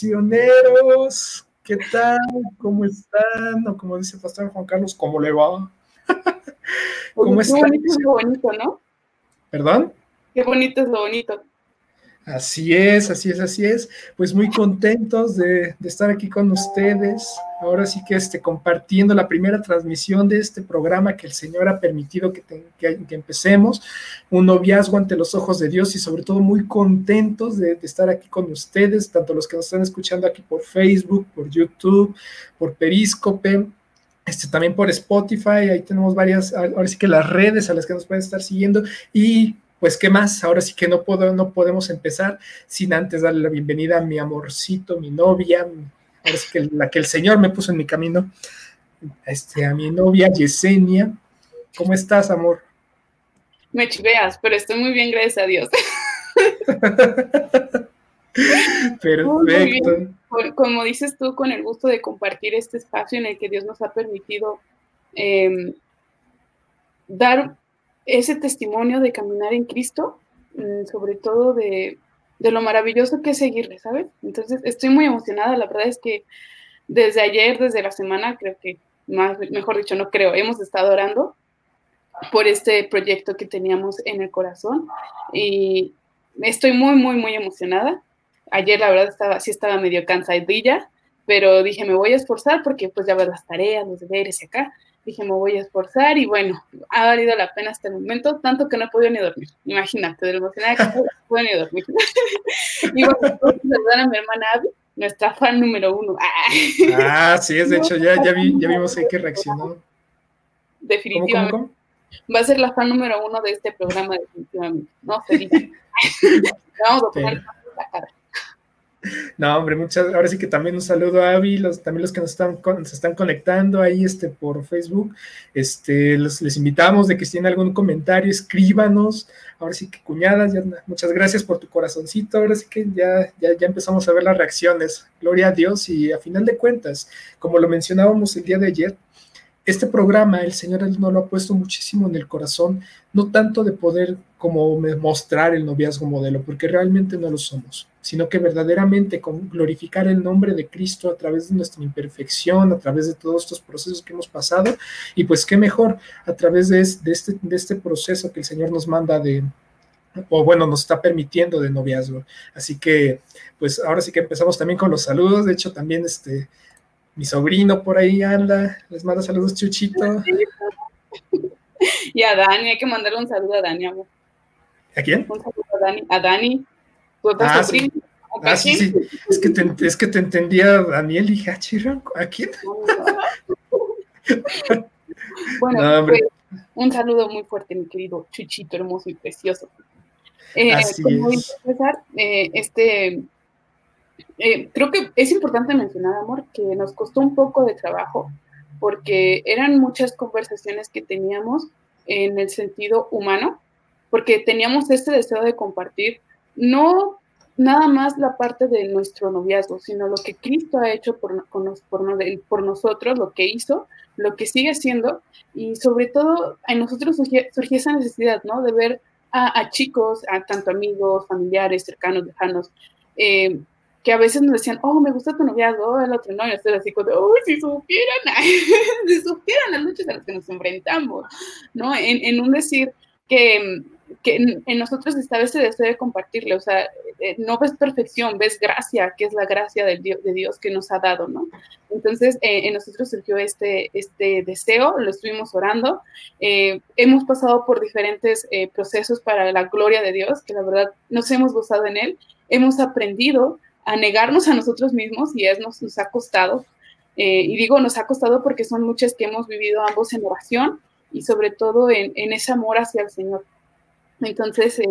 ¡Hey, misioneros! ¿Qué tal? ¿Cómo están? O como dice Pastor Juan Carlos, ¿cómo le va? ¿Cómo están? Qué bonito es lo bonito, ¿no? ¿Perdón? Qué bonito es lo bonito. Así es, así es, así es. Pues muy contentos de, estar aquí con ustedes. Ahora sí que este, compartiendo la primera transmisión de este programa que el Señor ha permitido que, que, empecemos. Un noviazgo ante los ojos de Dios y sobre todo muy contentos de, estar aquí con ustedes, tanto los que nos están escuchando aquí por Facebook, por YouTube, por Periscope. Este, también por Spotify, ahí tenemos varias, ahora sí que las redes a las que nos pueden estar siguiendo y pues qué más, ahora sí que no, puedo, no podemos empezar sin antes darle la bienvenida a mi amorcito, mi novia, ahora sí que la que el Señor me puso en mi camino, este, a mi novia Yesenia. ¿Cómo estás, amor? Me chiveas, pero estoy muy bien, gracias a Dios. Perfecto. Como dices tú, con el gusto de compartir este espacio en el que Dios nos ha permitido em, dar ese testimonio de caminar en Cristo, mm, sobre todo de, lo maravilloso que es seguirle, ¿sabes? Entonces, estoy muy emocionada, la verdad es que desde ayer, desde la semana, creo que, más, mejor dicho, no creo, hemos estado orando por este proyecto que teníamos en el corazón y estoy muy, muy, muy emocionada. Ayer, la verdad, estaba, sí estaba medio cansadilla, pero dije, me voy a esforzar porque pues ya ves las tareas, los deberes y acá dije, me voy a esforzar y bueno, ha valido la pena hasta el momento, tanto que no he podido ni dormir. Imagínate, de lo emocionada que no he podido ni dormir. y bueno, saludar a mi hermana Abby, nuestra fan número uno. ah, sí, es de hecho, ya, ya, vi, ya vimos ahí que reaccionó. Definitivamente. Va a ser la fan número uno de este programa, definitivamente. No diga. Vamos a poner la cara. No, hombre, muchas, ahora sí que también un saludo a Avi, los, también los que nos están, se están conectando ahí este, por Facebook, este, les invitamos de que si tienen algún comentario, escríbanos, ahora sí que cuñadas, muchas gracias por tu corazoncito, ahora sí que ya, ya, ya empezamos a ver las reacciones, gloria a Dios y a final de cuentas, como lo mencionábamos el día de ayer, este programa el Señor no lo ha puesto muchísimo en el corazón, no tanto de poder como mostrar el noviazgo modelo, porque realmente no lo somos, sino que verdaderamente glorificar el nombre de Cristo a través de nuestra imperfección, a través de todos estos procesos que hemos pasado, y pues qué mejor a través de, este, de este proceso que el Señor nos manda de, o bueno, nos está permitiendo de noviazgo. Así que, pues ahora sí que empezamos también con los saludos. De hecho, también este, mi sobrino por ahí anda, les manda saludos, Chuchito. Y a Dani, hay que mandarle un saludo a Dani, amor. ¿A quién? Un saludo a Dani. A Dani, ah, Sí. Ah, sí, sí. Es que te, es que te entendía, Daniel, y dije, ah, ¿a quién? bueno, pues, un saludo muy fuerte, mi querido Chuchito, hermoso y precioso. Eh, Así es. Empezar, eh, este eh, creo que es importante mencionar, amor, que nos costó un poco de trabajo porque eran muchas conversaciones que teníamos en el sentido humano, porque teníamos este deseo de compartir no nada más la parte de nuestro noviazgo, sino lo que Cristo ha hecho por, por, nosotros, lo que hizo, lo que sigue haciendo, y sobre todo en nosotros surgió, esa necesidad, ¿no? De ver a, chicos, a tanto amigos, familiares, cercanos, lejanos, eh, que a veces nos decían, oh, me gusta tu noviazgo, el otro no, y estoy así uy, si supieran, si supieran las luchas a las que nos enfrentamos, ¿no? En, en un decir que, que en, nosotros estaba ese deseo de compartirle, o sea, eh, no ves perfección, ves gracia, que es la gracia de Dios, que nos ha dado, ¿no? Entonces, eh, en nosotros surgió este, este deseo, lo estuvimos orando, eh, hemos pasado por diferentes procesos para la gloria de Dios, que la verdad nos hemos gozado en él, hemos aprendido, a negarnos a nosotros mismos y es nos, nos ha costado. Y digo nos ha costado porque son muchas que hemos vivido ambos en oración y sobre todo en, en ese amor hacia el Señor. Entonces, eh,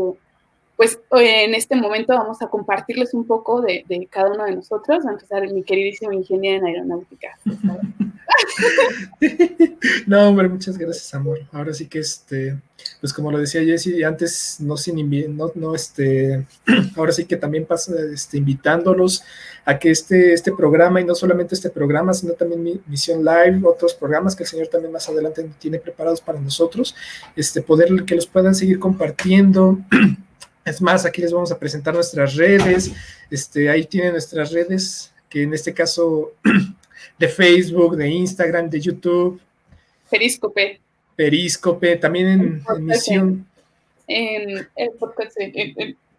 pues en este momento vamos a compartirles un poco de, cada uno de nosotros. A empezar mi queridísimo ingeniero en aeronáutica. no, hombre, muchas gracias, amor. Ahora sí que este, pues como lo decía Jessy, antes no sin no, no este, ahora sí que también pasa este, invitándolos a que este, este programa, y no solamente este programa, sino también mi Misión Live, otros programas que el Señor también más adelante tiene preparados para nosotros, este, poder que los puedan seguir compartiendo Es más, aquí les vamos a presentar nuestras redes. Este, ahí tienen nuestras redes, que en este caso de Facebook, de Instagram, de YouTube. Periscope. Periscope, también en, emisión. En el podcast,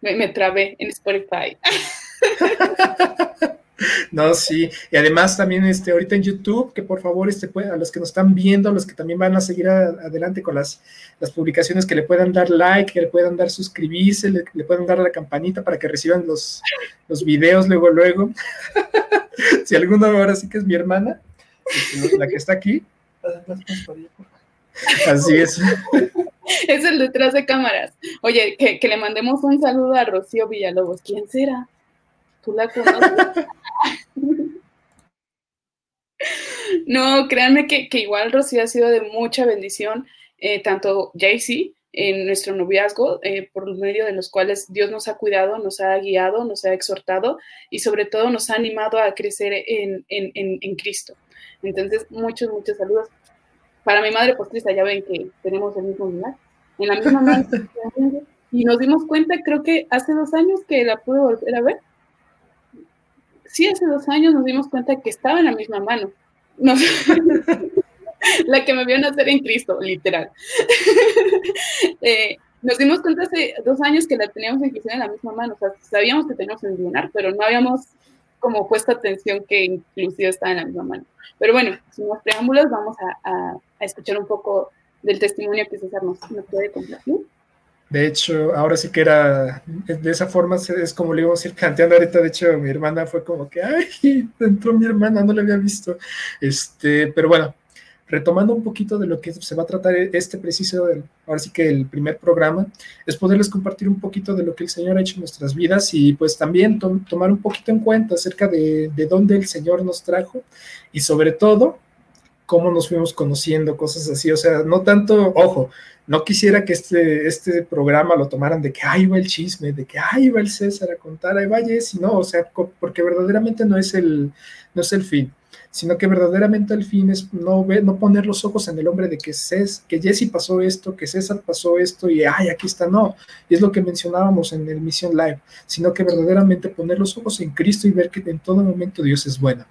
me, me trabé en Spotify. No, sí, y además también este, ahorita en YouTube, que por favor este, a los que nos están viendo, a los que también van a seguir adelante con las, las, publicaciones, que le puedan dar like, que le puedan dar suscribirse, le, puedan dar a la campanita para que reciban los, los videos luego, luego. si alguno ahora sí que es mi hermana, la que está aquí. Así es. Es el detrás de cámaras. Oye, que, que le mandemos un saludo a Rocío Villalobos. ¿Quién será? No, créanme que, igual Rocío ha sido de mucha bendición, eh, tanto Jaycee en nuestro noviazgo, eh, por medio de los cuales Dios nos ha cuidado, nos ha guiado, nos ha exhortado y sobre todo nos ha animado a crecer en, Cristo. Entonces, muchos, muchos saludos. Para mi madre postriza, ya ven que tenemos el mismo lugar, en la misma mano. y nos dimos cuenta, creo que hace dos años que la pude volver a ver sí, hace dos años nos dimos cuenta que estaba en la misma mano. la que me vio nacer en Cristo, literal. Eh, nos dimos cuenta hace dos años que la teníamos inclusive en la misma mano. O sea, sabíamos que teníamos en llenar, pero no habíamos como puesto atención que inclusive estaba en la misma mano. Pero bueno, sin más preámbulos, vamos a, escuchar un poco del testimonio que César nos, nos puede compartir. De hecho, ahora sí que era, de esa forma es como le íbamos a ir planteando ahorita, de hecho mi hermana fue como que, ay, entró mi hermana, no la había visto. Este, pero bueno, retomando un poquito de lo que se va a tratar este preciso, ahora sí que el primer programa, es poderles compartir un poquito de lo que el Señor ha hecho en nuestras vidas y pues también tomar un poquito en cuenta acerca de, de dónde el Señor nos trajo y sobre todo cómo nos fuimos conociendo, cosas así, o sea, no tanto, ojo, no quisiera que este, este programa lo tomaran de que ahí va el chisme, de que ahí va el César a contar, ahí va Jesse, no, o sea, porque verdaderamente no es el, no es el fin, sino que verdaderamente el fin es no, no poner los ojos en el hombre de que, Cés, que Jesse pasó esto, que César pasó esto y ay, aquí está, no, y es lo que mencionábamos en el Mission Live, sino que verdaderamente poner los ojos en Cristo y ver que en todo momento Dios es bueno.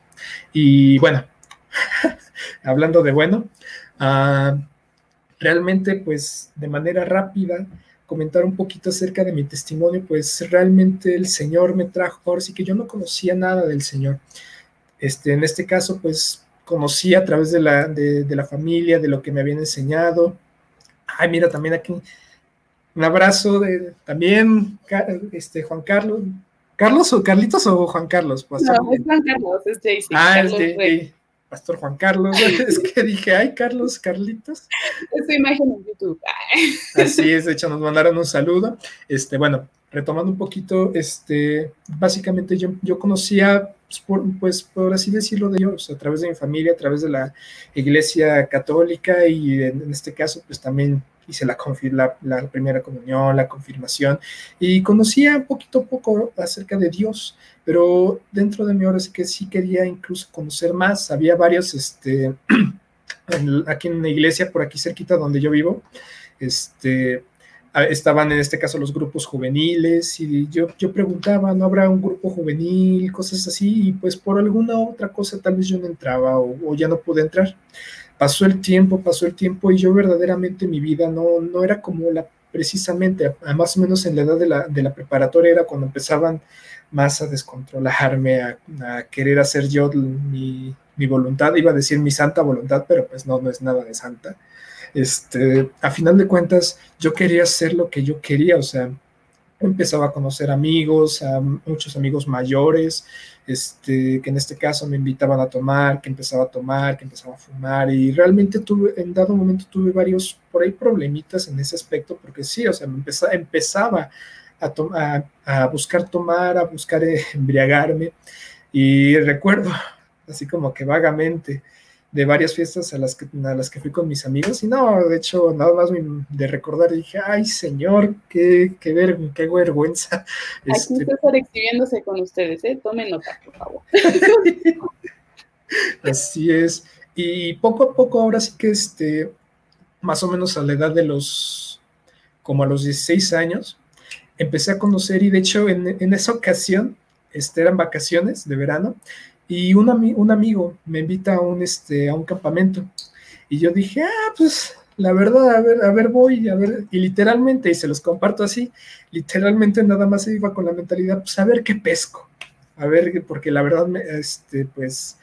Y bueno, hablando de bueno, uh, realmente pues de manera rápida comentar un poquito acerca de mi testimonio, pues realmente el Señor me trajo, ahora sí que yo no conocía nada del Señor. Este, en este caso, pues conocí a través de la, de, la familia, de lo que me habían enseñado. Ay, mira, también aquí un abrazo de también este, Juan Carlos. ¿Carlos o Carlitos o Juan Carlos? no, es Juan Carlos, es Jaycee. Ah, es Pastor Juan Carlos, es que dije, ay, Carlos, Carlitos. Esa imagen en YouTube. Así es, de hecho, nos mandaron un saludo. Este, bueno, retomando un poquito, este, básicamente yo, yo conocía, pues por, pues por, así decirlo, de Dios, a través de mi familia, a través de la iglesia católica y en, este caso, pues también hice la, la, la, primera comunión, la confirmación y conocía poquito poco acerca de Dios pero dentro de mí ahora sí que sí quería incluso conocer más. Había varios, este, aquí en la iglesia, por aquí cerquita donde yo vivo, este, estaban en este caso los grupos juveniles y yo, yo preguntaba, ¿no habrá un grupo juvenil? Cosas así, y pues por alguna otra cosa tal vez yo no entraba o, ya no pude entrar. Pasó el tiempo, pasó el tiempo y yo verdaderamente mi vida no, no era como la precisamente, más o menos en la edad de la, de la preparatoria era cuando empezaban más a descontrolarme, a, querer hacer yo mi, voluntad, iba a decir mi santa voluntad, pero pues no, no es nada de santa. Este, a final de cuentas, yo quería hacer lo que yo quería, o sea, empezaba a conocer amigos, muchos amigos mayores, este, que en este caso me invitaban a tomar, que empezaba a tomar, que empezaba a fumar, y realmente tuve, en dado momento tuve varios por ahí problemitas en ese aspecto, porque sí, o sea, me empezaba, empezaba a, a, buscar tomar, a buscar eh, embriagarme. Y recuerdo, así como que vagamente, de varias fiestas a las que, a las que fui con mis amigos. Y no, de hecho, nada más de recordar, dije, ay, señor, qué, qué, ver, qué vergüenza. Aquí este... estar exhibiéndose con ustedes, ¿eh? Tomen nota, por favor. Así es. Y poco a poco, ahora sí que, este, más o menos a la edad de los, como a los 16 años, empecé a conocer y de hecho en, esa ocasión, este, eran vacaciones de verano y un, un amigo me invita a un, este, a un campamento y yo dije, ah, pues la verdad, a ver, a ver, voy, a ver, y literalmente, y se los comparto así, literalmente nada más se iba con la mentalidad, pues a ver qué pesco, a ver, porque la verdad, este, pues,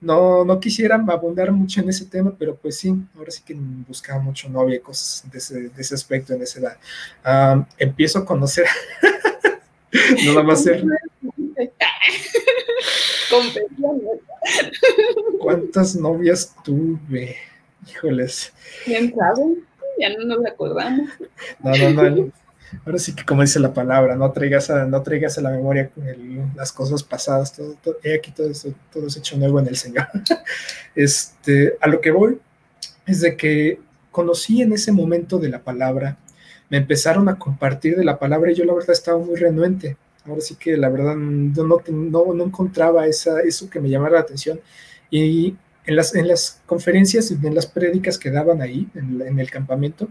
no, no quisiera abundar mucho en ese tema, pero pues sí, ahora sí que buscaba mucho novia y cosas de ese, de ese aspecto en esa edad. empiezo a conocer, no va a ¿Cuántas novias tuve? Híjoles. ¿Quién sabe? Ya no nos acordamos. No, no, no. Ahora sí que como dice la palabra, no traigas a, no traigas a la memoria las cosas pasadas, todo, he aquí todo, todo es hecho nuevo en el Señor. Este, a lo que voy es de que conocí en ese momento de la palabra, me empezaron a compartir de la palabra y yo la verdad estaba muy renuente. Ahora sí que la verdad no, no, no encontraba esa, eso que me llamara la atención. Y en las, en las conferencias, en las prédicas que daban ahí, en, el campamento,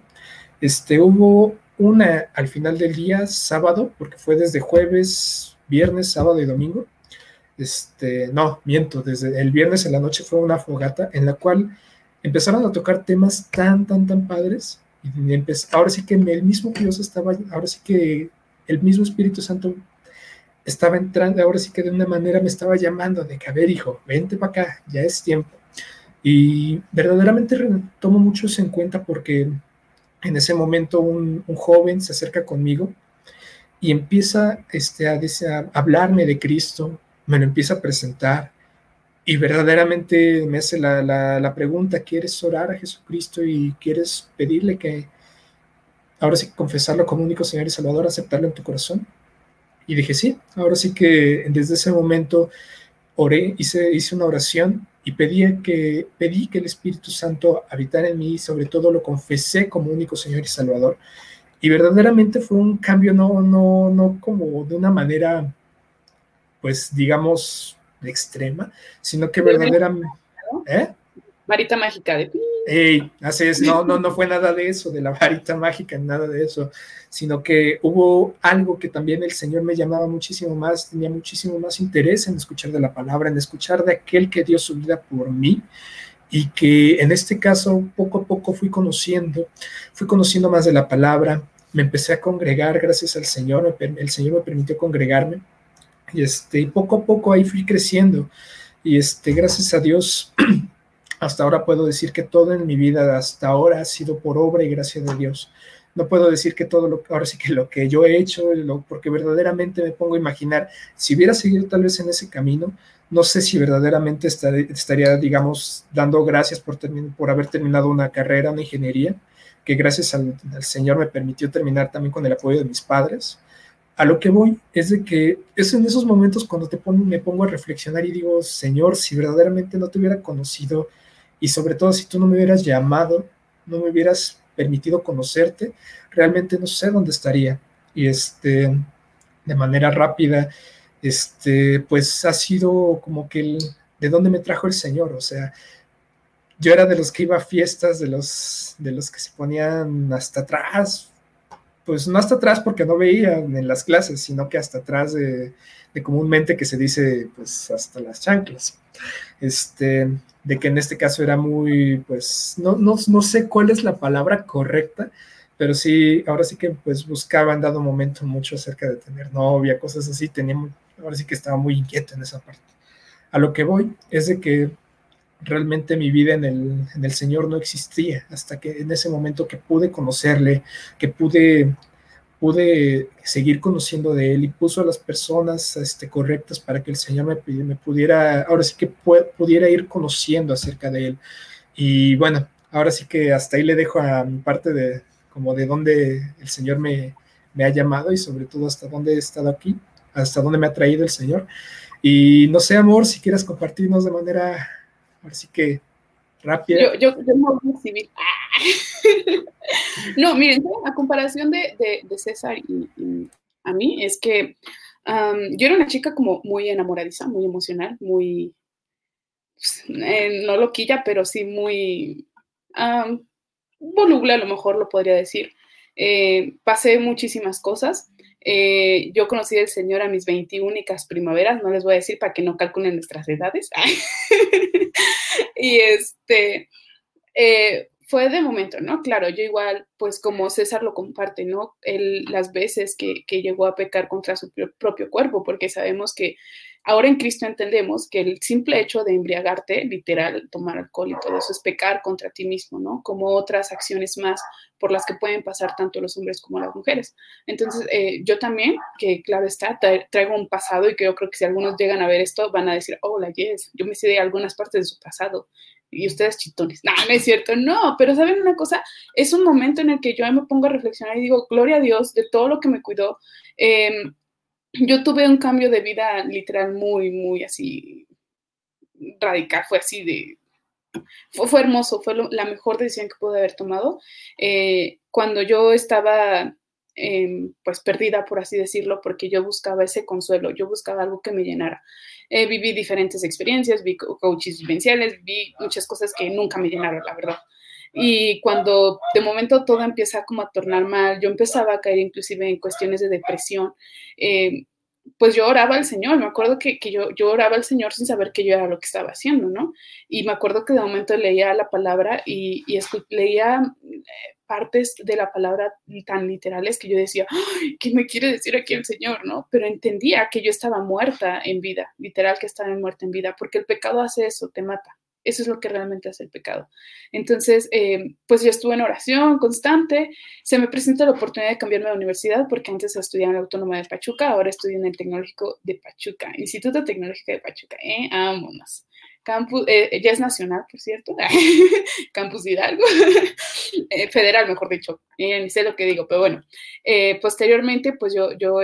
este, hubo una al final del día, sábado, porque fue desde jueves, viernes, sábado y domingo. Este, no, miento, desde el viernes en la noche fue una fogata en la cual empezaron a tocar temas tan, tan, tan padres. Y ahora sí que el mismo Dios estaba, ahora sí que el mismo Espíritu Santo estaba entrando, ahora sí que de una manera me estaba llamando de que, a ver, hijo, vente para acá, ya es tiempo. Y verdaderamente tomo mucho eso en cuenta porque en ese momento un, joven se acerca conmigo y empieza este, a, hablarme de Cristo, me lo empieza a presentar y verdaderamente me hace la, la, pregunta, ¿quieres orar a Jesucristo y quieres pedirle que ahora sí confesarlo como único Señor y Salvador, aceptarlo en tu corazón? Y dije, sí, ahora sí que desde ese momento oré, hice, hice una oración y pedí que, pedí que el Espíritu Santo habitara en mí y sobre todo lo confesé como único Señor y Salvador. Y verdaderamente fue un cambio no, no, no como de una manera, pues digamos, extrema, sino que verdaderamente... ¿eh? Varita mágica de... Ey, así es, no, no, no fue nada de eso, de la varita mágica, nada de eso, sino que hubo algo que también el Señor me llamaba muchísimo más, tenía muchísimo más interés en escuchar de la palabra, en escuchar de aquel que dio su vida por mí y que en este caso poco a poco fui conociendo, fui conociendo más de la palabra, me empecé a congregar gracias al Señor, el Señor me permitió congregarme y este, poco a poco ahí fui creciendo y este, gracias a Dios hasta ahora puedo decir que todo en mi vida hasta ahora ha sido por obra y gracia de Dios. No puedo decir que todo lo ahora sí que lo que yo he hecho, porque verdaderamente me pongo a imaginar, si hubiera seguido tal vez en ese camino, no sé si verdaderamente estaría, digamos, dando gracias por, por haber terminado una carrera, una ingeniería, que gracias al, Señor me permitió terminar también con el apoyo de mis padres. A lo que voy es de que es en esos momentos cuando te me pongo a reflexionar y digo, Señor, si verdaderamente no te hubiera conocido, y sobre todo si tú no me hubieras llamado, no me hubieras permitido conocerte, realmente no sé dónde estaría. Y este, de manera rápida, este, pues ha sido como que el, de dónde me trajo el Señor, o sea, yo era de los que iba a fiestas, de los, de los que se ponían hasta atrás, pues no hasta atrás porque no veían en las clases, sino que hasta atrás de, de comúnmente que se dice, pues hasta las chanclas. Este, de que en este caso era muy, pues, no, no, no sé cuál es la palabra correcta, pero sí, ahora sí que pues buscaba en dado momento mucho acerca de tener novia, cosas así, tenía, ahora sí que estaba muy inquieto en esa parte. A lo que voy es de que realmente mi vida en el, en el Señor no existía hasta que en ese momento que pude conocerle, que pude pude seguir conociendo de él y puso a las personas este, correctas para que el Señor me, me pudiera, ahora sí que pudiera ir conociendo acerca de él. Y bueno, ahora sí que hasta ahí le dejo a mi parte de como de dónde el Señor me, me ha llamado y sobre todo hasta dónde he estado aquí, hasta dónde me ha traído el Señor. Y no sé, amor, si quieres compartirnos de manera, ahora sí que rápida. Yo, yo, yo no civil. no, miren, a comparación de, César y, a mí, es que yo era una chica como muy enamoradiza, muy emocional, muy, pues, eh, no loquilla, pero sí muy voluble, a lo mejor lo podría decir. Eh, pasé muchísimas cosas. Eh, yo conocí al Señor a mis 21 únicas primaveras, no les voy a decir para que no calculen nuestras edades. y este, fue de momento, ¿no? Claro, yo igual, pues como César lo comparte, ¿no? Él, las veces que, que llegó a pecar contra su propio cuerpo, porque sabemos que Ahora en Cristo entendemos que el simple hecho de embriagarte, literal, tomar alcohol y todo eso es pecar contra ti mismo, ¿no? Como otras acciones más por las que pueden pasar tanto los hombres como las mujeres. Entonces, eh, yo también, que claro está, traigo un pasado y que yo creo que si algunos llegan a ver esto, van a decir, hola, yes, yo me sé de algunas partes de su pasado. Y ustedes chitones. No, no es cierto, no, pero ¿saben una cosa? Es un momento en el que yo me pongo a reflexionar y digo, gloria a Dios de todo lo que me cuidó. Eh, yo tuve un cambio de vida literal muy, muy así radical, fue así de... Fue, hermoso, fue la mejor decisión que pude haber tomado. Eh, cuando yo estaba em, pues perdida, por así decirlo, porque yo buscaba ese consuelo, yo buscaba algo que me llenara. Eh, viví diferentes experiencias, vi coaches vivenciales, vi muchas cosas que nunca me llenaron, la verdad. Y cuando de momento todo empieza como a tornar mal, yo empezaba a caer inclusive en cuestiones de depresión, eh, pues yo oraba al Señor, me acuerdo que, yo, yo oraba al Señor sin saber que yo era lo que estaba haciendo, ¿no? Y me acuerdo que de momento leía la palabra y, y leía eh, partes de la palabra tan literales que yo decía, ¿qué me quiere decir aquí el Señor, no? Pero entendía que yo estaba muerta en vida, literal que estaba muerta en vida, porque el pecado hace eso, te mata. Eso es lo que realmente hace el pecado. Entonces, eh, pues yo estuve en oración constante, se me presentó la oportunidad de cambiarme de universidad porque antes estudiaba en la Autónoma de Pachuca, ahora estudio en el Tecnológico de Pachuca, Instituto Tecnológico de Pachuca, ¿eh? Vámonos. Campus, eh, ya es nacional, por cierto, Campus Hidalgo, eh, federal, mejor dicho, ni sé lo que digo, pero bueno, posteriormente, pues yo, yo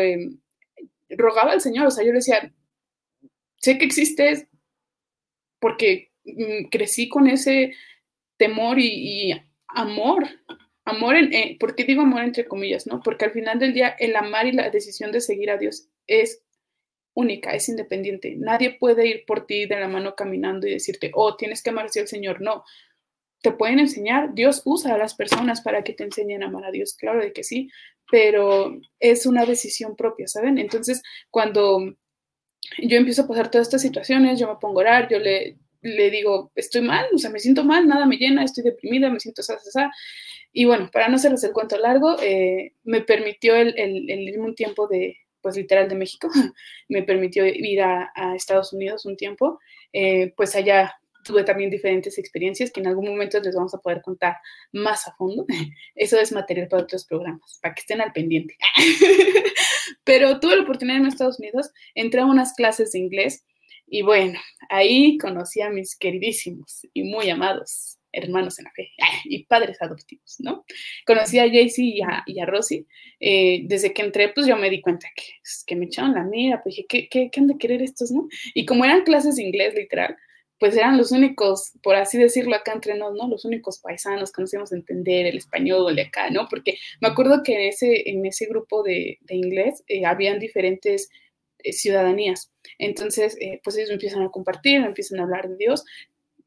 rogaba al Señor, o sea, yo le decía, sé que existes porque Mm, crecí con ese temor y, amor, amor, en, eh, ¿por qué digo amor entre comillas? ¿no? Porque al final del día el amar y la decisión de seguir a Dios es única, es independiente. Nadie puede ir por ti de la mano caminando y decirte, oh, tienes que amar al Señor. No, te pueden enseñar, Dios usa a las personas para que te enseñen a amar a Dios, claro de que sí, pero es una decisión propia, ¿saben? Entonces, cuando yo empiezo a pasar todas estas situaciones, yo me pongo a orar, yo le, le digo, estoy mal, o sea, me siento mal, nada me llena, estoy deprimida, me siento esa. Y bueno, para no hacerles el cuento largo, eh, me permitió el, el, un tiempo de, pues literal de México, me permitió ir a, Estados Unidos un tiempo, eh, pues allá tuve también diferentes experiencias que en algún momento les vamos a poder contar más a fondo. Eso es material para otros programas, para que estén al pendiente. Pero tuve la oportunidad en Estados Unidos, entré a unas clases de inglés y bueno, ahí conocí a mis queridísimos y muy amados hermanos en la fe y padres adoptivos, ¿no? Conocí a Jaycee y a, y Rosy. Eh, desde que entré, pues yo me di cuenta que, pues, que me echaron la mira, pues dije, ¿qué, qué, han de querer estos, no? Y como eran clases de inglés, literal, pues eran los únicos, por así decirlo acá entre nos, ¿no? Los únicos paisanos que nos íbamos a entender el español de acá, ¿no? Porque me acuerdo que en ese, en ese grupo de, de inglés eh, habían diferentes eh, ciudadanías. Entonces, eh, pues ellos empiezan a compartir, empiezan a hablar de Dios.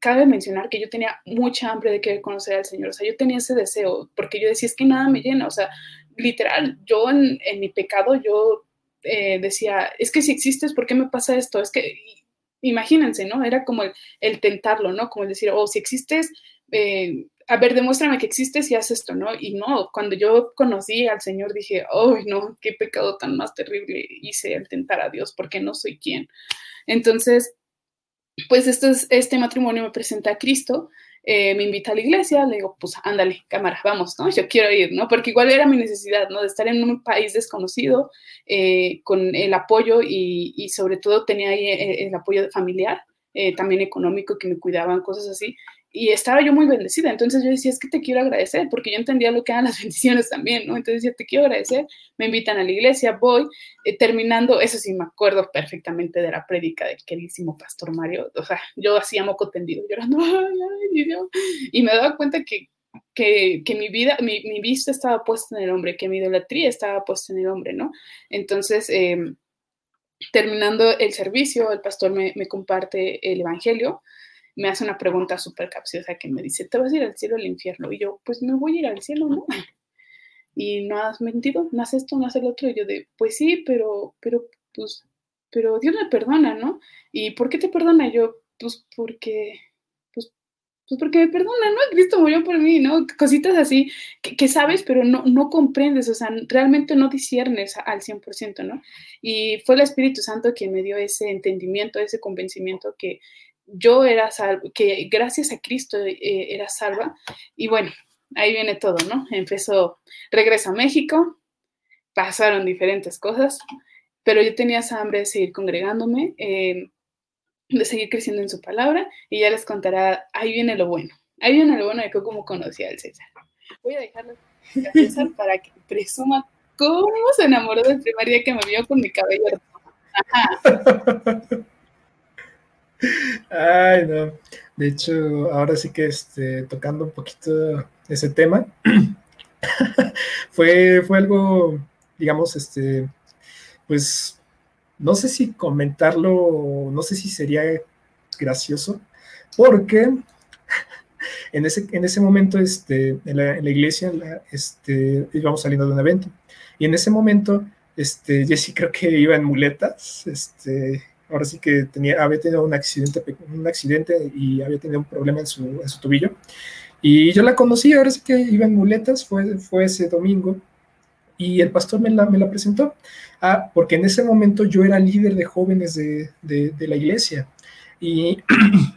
Cabe mencionar que yo tenía mucha hambre de querer conocer al Señor, o sea, yo tenía ese deseo, porque yo decía, es que nada me llena, o sea, literal, yo en, mi pecado, yo eh, decía, es que si existes, ¿por qué me pasa esto? Es que, imagínense, ¿no? Era como el, tentarlo, ¿no? Como el decir, oh, si existes, a ver, demuéstrame que existes y haz esto, ¿no? Y no, cuando yo conocí al Señor dije, ¡ay, no! ¡Qué pecado tan más terrible hice al tentar a Dios! Porque no soy quien. Entonces, pues esto es, este matrimonio me presenta a Cristo, eh, me invita a la iglesia, le digo, pues ándale, cámara, vamos, ¿no? Yo quiero ir, ¿no? Porque igual era mi necesidad, ¿no? De estar en un país desconocido, eh, con el apoyo y, sobre todo tenía ahí eh, el, apoyo familiar, también económico, que me cuidaban, cosas así y estaba yo muy bendecida. Entonces yo decía, es que te quiero agradecer, porque yo entendía lo que eran las bendiciones también, ¿no? Entonces decía, te quiero agradecer, me invitan a la iglesia, voy, eh, terminando, eso sí me acuerdo perfectamente de la prédica del queridísimo pastor Mario, o sea, yo hacía moco tendido, llorando, y me daba cuenta que, que, que mi vida, mi, mi, vista estaba puesta en el hombre, que mi idolatría estaba puesta en el hombre, ¿no? Entonces, em, terminando el servicio, el pastor me comparte el evangelio, me hace una pregunta súper capciosa que me dice, ¿te vas a ir al cielo o al infierno? Y yo, pues me voy a ir al cielo, ¿no? y no has mentido, no haces esto, no haces el otro. Y yo de, pues sí, pero, pero, pues, pero Dios me perdona, ¿no? ¿Y por qué te perdona? yo, pues porque, pues, pues porque me perdona, ¿no? Cristo murió por mí, ¿no? Cositas así que, sabes, pero no, no comprendes, o sea, realmente no disiernes al 100%, ¿no? Y fue el Espíritu Santo quien me dio ese entendimiento, ese convencimiento que yo era salvo, que gracias a Cristo eh, era salva. Y bueno, ahí viene todo, ¿no? Empezó, regreso a México, pasaron diferentes cosas, pero yo tenía esa hambre de seguir congregándome, eh, de seguir creciendo en su palabra, y ya les contará, ahí viene lo bueno, ahí viene lo bueno de cómo conocí al César. Voy a dejarlo a César para que presuma cómo se enamoró del primer día que me vio con mi cabello. Ajá. Ay, no. De hecho, ahora sí que este, tocando un poquito ese tema, fue, fue algo, digamos, este, pues, no sé si comentarlo, no sé si sería gracioso, porque en ese, en ese momento, este, en, la, iglesia, este, íbamos saliendo de un evento, y en ese momento, este, Jesse creo que iba en muletas, este, ahora sí que tenía, había tenido un accidente, un accidente y había tenido un problema en su, en su tobillo. Y yo la conocí, ahora sí que iba en muletas, fue, fue ese domingo, y el pastor me la, me la presentó. Ah, porque en ese momento yo era líder de jóvenes de, de, de la iglesia. Y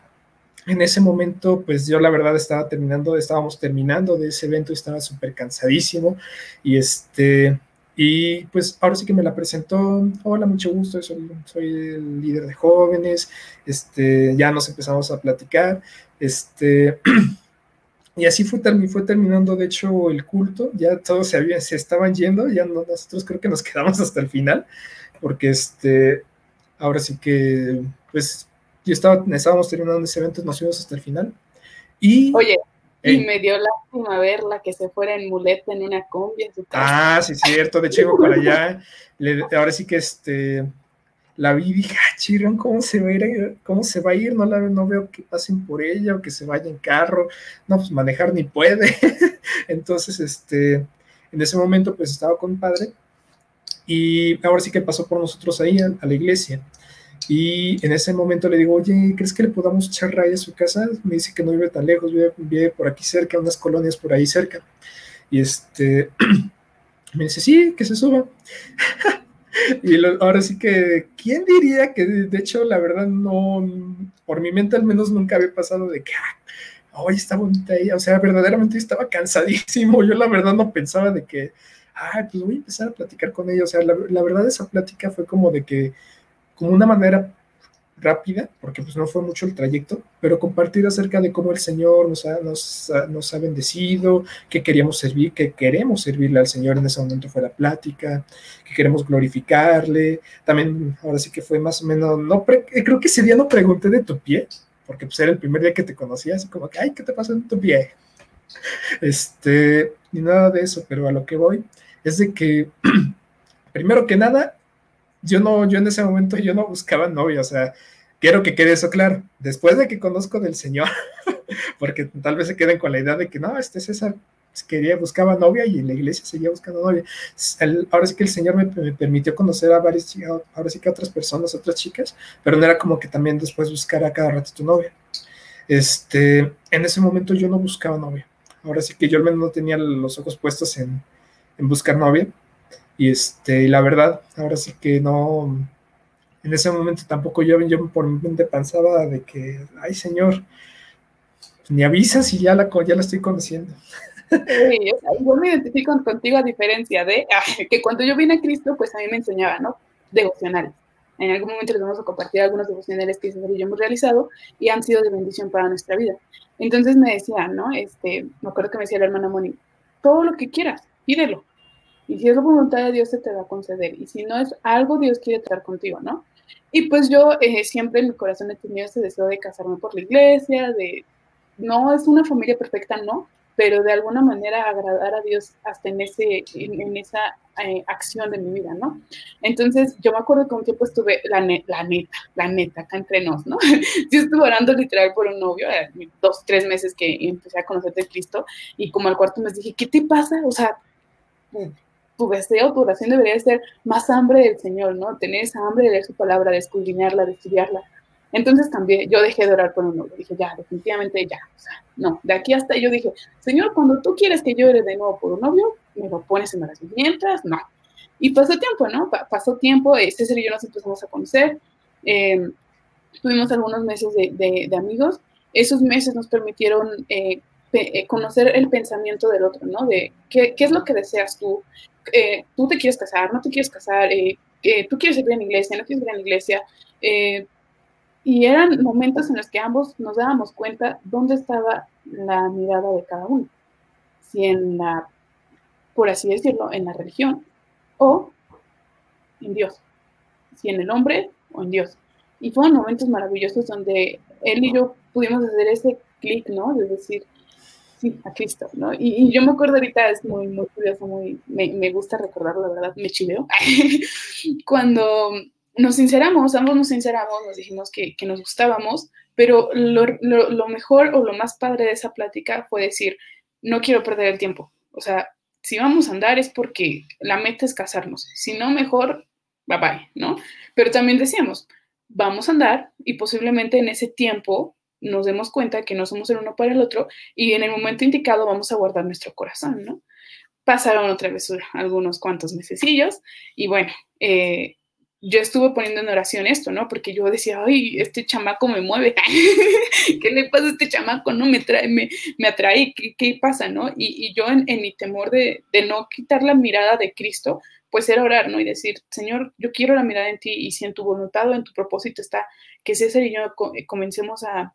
en ese momento, pues yo la verdad estaba terminando, estábamos terminando de ese evento, estaba súper cansadísimo. Y este, y pues ahora sí que me la presentó, hola, mucho gusto, soy, soy el líder de jóvenes, este, ya nos empezamos a platicar, este, y así fue, fue terminando, de hecho, el culto, ya todos se, habían, se estaban yendo, ya nosotros creo que nos quedamos hasta el final, porque este, ahora sí que, pues, yo estaba, estábamos terminando ese evento, nos fuimos hasta el final, y... Oye, y me dio lástima verla que se fuera en muleta en una combi. ah, sí, cierto. De iba para allá. ahora sí que este la vi y dije, ah, chirón, ¿cómo se va a ir? ¿Cómo se va a ir? No, la, no veo que pasen por ella o que se vaya en carro. No, pues manejar ni puede. Entonces, este, en ese momento, pues estaba con mi padre y ahora sí que pasó por nosotros ahí a la iglesia. Y en ese momento le digo, oye, ¿crees que le podamos echar raya a su casa? Me dice que no vive tan lejos, vive, por aquí cerca, unas colonias por ahí cerca. Y este, me dice, sí, que se suba. y ahora sí que, ¿quién diría que de hecho la verdad no, por mi mente al menos nunca había pasado de que, ay, está bonita ella, o sea, verdaderamente estaba cansadísimo, yo la verdad no pensaba de que, ay, pues voy a empezar a platicar con ella, o sea, la, la verdad esa plática fue como de que como una manera rápida, porque pues no fue mucho el trayecto, pero compartir acerca de cómo el Señor nos ha, nos, nos ha bendecido, que queríamos servir, que queremos servirle al Señor en ese momento fue la plática, que queremos glorificarle. También, ahora sí que fue más o menos, no creo que ese día no pregunté de tu pie, porque pues era el primer día que te conocía, así como que, ay, ¿qué te pasa en tu pie? Este, ni nada de eso, pero a lo que voy es de que, primero que nada, yo no, yo en ese momento yo no buscaba novia, o sea, quiero que quede eso claro. Después de que conozco del Señor, porque tal vez se queden con la idea de que no, este César quería, buscaba novia y en la iglesia seguía buscando novia. ahora sí que el Señor me, permitió conocer a varias, ahora sí que a otras personas, otras chicas, pero no era como que también después buscara a cada rato tu novia. Este, en ese momento yo no buscaba novia. Ahora sí que yo al menos no tenía los ojos puestos en, en buscar novia. Y este, la verdad, ahora sí que no, en ese momento tampoco yo, yo por mi mente pensaba de que, ay señor, ni avisas y ya la, ya la estoy conociendo. Sí, yo me identifico contigo a diferencia de que cuando yo vine a Cristo, pues a mí me enseñaba, ¿no? Devocionales. En algún momento les vamos a compartir algunos devocionales que yo hemos realizado y han sido de bendición para nuestra vida. Entonces me decía, ¿no? Este, me acuerdo que me decía la hermana Moni, todo lo que quieras, pídelo. Y si es la voluntad de Dios, se te va a conceder. Y si no es algo, Dios quiere estar contigo, ¿no? Y pues yo eh, siempre en mi corazón he tenido ese deseo de casarme por la iglesia, de, no es una familia perfecta, no, pero de alguna manera agradar a Dios hasta en, ese, en, esa eh, acción de mi vida, ¿no? Entonces, yo me acuerdo que un tiempo estuve, la, la neta, la neta, acá entre nos, ¿no? yo estuve orando literal por un novio, eh, dos, tres meses que empecé a conocerte Cristo, y como al cuarto mes dije, ¿qué te pasa? O sea, tu, deseo, tu oración debería ser más hambre del Señor, ¿no? Tener esa hambre de leer su palabra, de escudriñarla, de estudiarla. Entonces también yo dejé de orar por un novio. Dije, ya, definitivamente ya. O sea, no, de aquí hasta yo dije, Señor, cuando tú quieres que yo ore de nuevo por un novio, me lo pones en oración. Mientras, no. Y pasó tiempo, ¿no? pasó tiempo, eh, César y yo nos empezamos a conocer. Eh, tuvimos algunos meses de, de, amigos. Esos meses nos permitieron eh, conocer el pensamiento del otro, ¿no? De qué, qué es lo que deseas tú. Eh, tú te quieres casar, no te quieres casar, tú quieres servir en la iglesia, no quieres ir en la iglesia. y eran momentos en los que ambos nos dábamos cuenta dónde estaba la mirada de cada uno. Si en la, por así decirlo, en la religión o en Dios. Si en el hombre o en Dios. Y fueron momentos maravillosos donde él y yo pudimos hacer ese clic, ¿no? De decir, sí, a Cristo, ¿no? Y, yo me acuerdo ahorita, es muy, muy curioso, muy, me, gusta recordarlo, la verdad, me chiveo. Cuando nos sinceramos, ambos nos sinceramos, nos dijimos que, nos gustábamos, pero lo, lo, mejor o lo más padre de esa plática fue decir, no quiero perder el tiempo. O sea, si vamos a andar es porque la meta es casarnos. Si no, mejor, bye bye, ¿no? Pero también decíamos, vamos a andar y posiblemente en ese tiempo nos demos cuenta que no somos el uno para el otro y en el momento indicado vamos a guardar nuestro corazón, ¿no? Pasaron otra vez algunos cuantos mesecillos y bueno, eh, yo estuve poniendo en oración esto, ¿no? Porque yo decía, ay, este chamaco me mueve, ¿qué le pasa a este chamaco? No me, trae, me, me atrae, ¿Qué, pasa, no? Y, yo en, mi temor de, de, no quitar la mirada de Cristo, pues era orar, ¿no? Y decir, Señor, yo quiero la mirada en ti y si en tu voluntad o en tu propósito está que César y yo eh, comencemos a,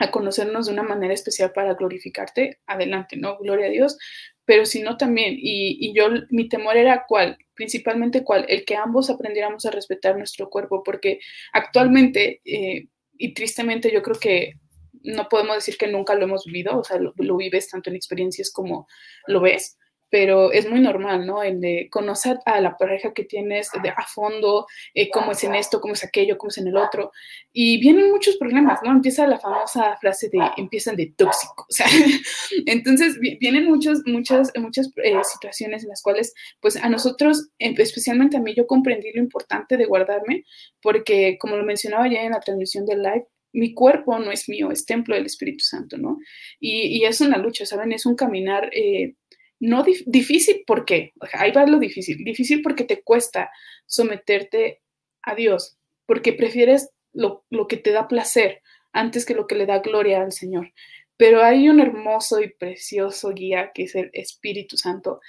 a conocernos de una manera especial para glorificarte, adelante, ¿no? Gloria a Dios, pero si no también, y, y, yo, mi temor era cuál, principalmente cuál, el que ambos aprendiéramos a respetar nuestro cuerpo, porque actualmente, eh, y tristemente yo creo que no podemos decir que nunca lo hemos vivido, o sea, lo, lo vives tanto en experiencias como lo ves, pero es muy normal, ¿no? El de conocer a la pareja que tienes de a fondo, eh, cómo es en esto, cómo es aquello, cómo es en el otro. Y vienen muchos problemas, ¿no? Empieza la famosa frase de empiezan de tóxico, o sea, entonces vienen muchos, muchas, muchas eh, situaciones en las cuales, pues a nosotros, em, especialmente a mí, yo comprendí lo importante de guardarme, porque como lo mencionaba ya en la transmisión del live, mi cuerpo no es mío, es templo del Espíritu Santo, ¿no? Y, y es una lucha, ¿saben? Es un caminar eh, no difícil, ¿por qué? Ahí va lo difícil. Difícil porque te cuesta someterte a Dios, porque prefieres lo, lo que te da placer antes que lo que le da gloria al Señor. Pero hay un hermoso y precioso guía que es el Espíritu Santo,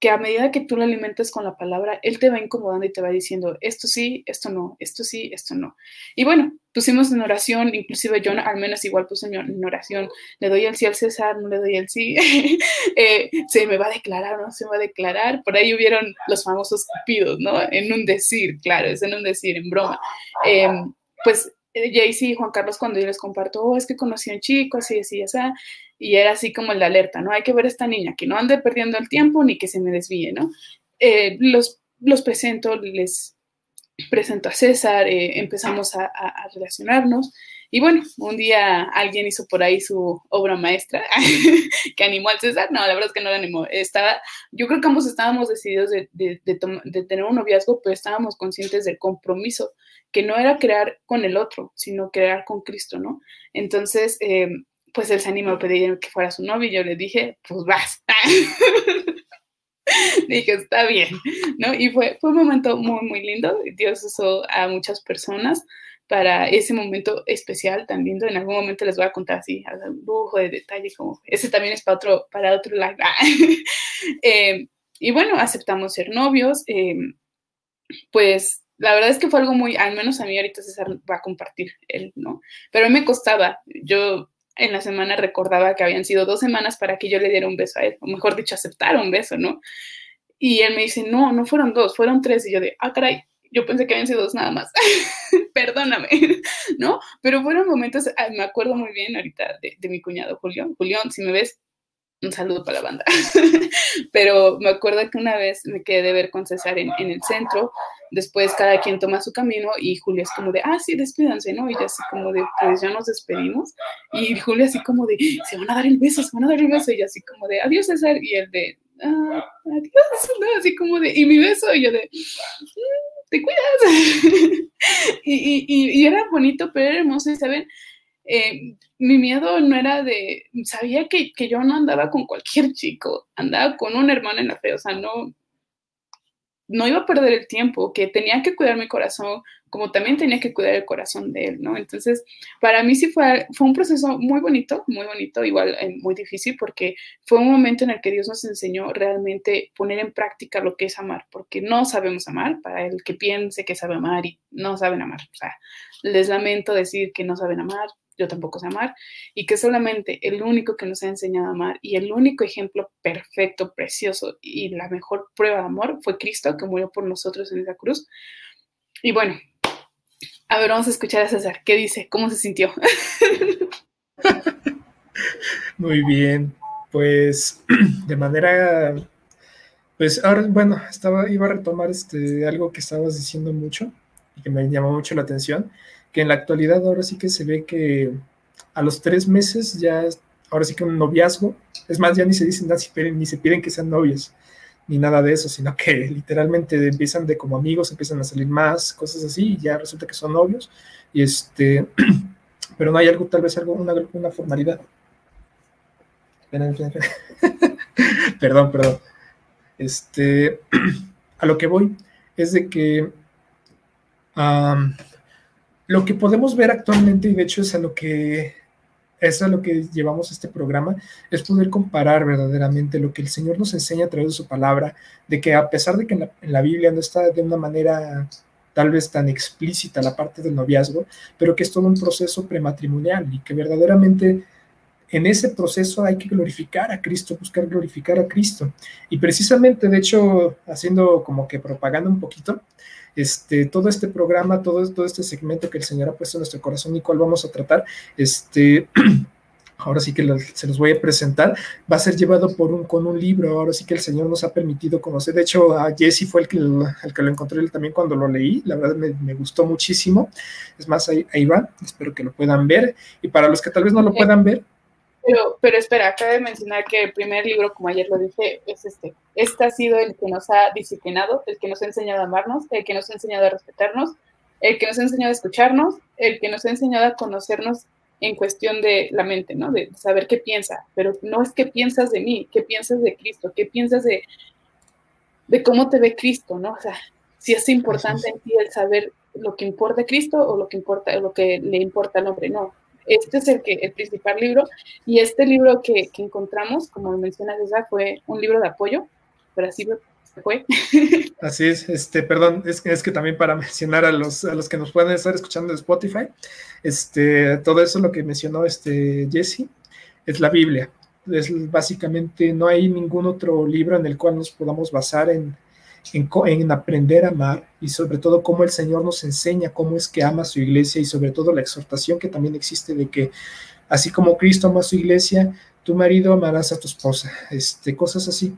que a medida que tú lo alimentas con la palabra, Él te va incomodando y te va diciendo, esto sí, esto no, esto sí, esto no. Y bueno, pusimos en oración, inclusive yo al menos igual puse en oración, le doy el sí al César, no le doy el sí, eh, se me va a declarar, no se va a declarar, por ahí hubieron los famosos cupidos, ¿no? En un decir, claro, es en un decir, en broma. Em, pues Jaycee y Juan Carlos cuando yo les comparto, oh, es que conocí a un chico, así, así, así, y era así como la alerta, ¿no? Hay que ver a esta niña, que no ande perdiendo el tiempo ni que se me desvíe, ¿no? Eh, los, los presento, les presento a César, eh, empezamos a, a, relacionarnos. Y bueno, un día alguien hizo por ahí su obra maestra que animó al César. No, la verdad es que no lo animó. Estaba, yo creo que ambos estábamos decididos de, de, de, tener un noviazgo, pero estábamos conscientes del compromiso, que no era crear con el otro, sino crear con Cristo, ¿no? Entonces, eh, pues él se animó a pedir que fuera su novio y yo le dije, pues vas. dije, está bien, ¿no? Y fue, fue un momento muy, muy lindo. Dios usó a muchas personas para ese momento especial tan lindo. En algún momento les voy a contar así, a lujo de detalle, como ese también es para otro, para otro live. eh, y bueno, aceptamos ser novios. Eh, pues la verdad es que fue algo muy, al menos a mí ahorita César va a compartir él, ¿no? Pero a mí me costaba, yo en la semana recordaba que habían sido dos semanas para que yo le diera un beso a él, o mejor dicho, aceptara un beso, ¿no? Y él me dice, no, no fueron dos, fueron tres. Y yo de, ah, caray, yo pensé que habían sido dos nada más. Perdóname, ¿no? Pero fueron momentos, ah, me acuerdo muy bien ahorita de, de mi cuñado Julián. Julián, si me ves, un saludo para la banda. Pero me acuerdo que una vez me quedé de ver con César en, en, el centro, después cada quien toma su camino y Julia es como de, ah, sí, despídanse, ¿no? Y yo así como de, pues ya nos despedimos. Y Julia así como de, se van a dar el beso, se van a dar el beso. Y así como de, adiós César. Y el de, ah, adiós, ¿no? Así como de, y mi beso, y yo de, mm, te cuidas. y, y, y, era bonito, pero hermoso, y saben, eh, mi miedo no era de, sabía que, que, yo no andaba con cualquier chico, andaba con un hermano en la fe, o sea, no, no iba a perder el tiempo, que tenía que cuidar mi corazón, como también tenía que cuidar el corazón de él, ¿no? Entonces, para mí sí fue, fue un proceso muy bonito, muy bonito, igual eh, muy difícil, porque fue un momento en el que Dios nos enseñó realmente poner en práctica lo que es amar, porque no sabemos amar, para el que piense que sabe amar y no saben amar, o sea, les lamento decir que no saben amar, yo tampoco sé amar, y que solamente el único que nos ha enseñado a amar y el único ejemplo perfecto, precioso y la mejor prueba de amor fue Cristo, que murió por nosotros en esa cruz. Y bueno, a ver, vamos a escuchar a César. ¿Qué dice? ¿Cómo se sintió? Muy bien, pues de manera, pues ahora, bueno, estaba, iba a retomar este, algo que estabas diciendo mucho y que me llamó mucho la atención en la actualidad ahora sí que se ve que a los tres meses ya, ahora sí que un noviazgo, es más, ya ni se dicen ni se piden que sean novios, ni nada de eso, sino que literalmente empiezan de como amigos, empiezan a salir más, cosas así, y ya resulta que son novios, y este, pero no hay algo, tal vez algo, una formalidad. perdón, perdón. Este, a lo que voy es de que lo que podemos ver actualmente, y de hecho es a lo que es a lo que llevamos este programa, es poder comparar verdaderamente lo que el Señor nos enseña a través de su palabra, de que a pesar de que en la, Biblia no está de una manera tal vez tan explícita la parte del noviazgo, pero que es todo un proceso prematrimonial y que verdaderamente en ese proceso hay que glorificar a Cristo, buscar glorificar a Cristo. Y precisamente, de hecho, haciendo como que propaganda un poquito, este, todo este programa, todo, todo este segmento que el Señor ha puesto en nuestro corazón y cual vamos a tratar, este, ahora sí que se los voy a presentar, va a ser llevado por un, con un libro, ahora sí que el Señor nos ha permitido conocer, de hecho a Jesse fue el que, el que lo encontré también cuando lo leí, la verdad me, gustó muchísimo, es más, ahí, ahí, va, espero que lo puedan ver, y para los que tal vez no lo puedan ver, pero, pero espera, de mencionar que el primer libro, como ayer lo dije, es este. Este ha sido el que nos ha disciplinado, el que nos ha enseñado a amarnos, el que nos ha enseñado a respetarnos, el que nos ha enseñado a escucharnos, el que nos ha enseñado a conocernos en cuestión de la mente, ¿no? De saber qué piensa, pero no es qué piensas de mí, qué piensas de Cristo, qué piensas de, de cómo te ve Cristo, ¿no? O sea, si es importante en ti el saber lo que importa a Cristo o lo que importa, lo que le importa al hombre, no. Este es el, que, el principal libro y este libro que, encontramos, como menciona César, fue un libro de apoyo, pero así fue. Así es, este, perdón, es es que también para mencionar a los, a los que nos pueden estar escuchando de Spotify, este, todo eso lo que mencionó este Jesse es la Biblia. Es básicamente no hay ningún otro libro en el cual nos podamos basar en, en, aprender a amar y sobre todo cómo el Señor nos enseña cómo es que ama su iglesia y sobre todo la exhortación que también existe de que así como Cristo ama a su iglesia, tu marido amarás a tu esposa, este, cosas así.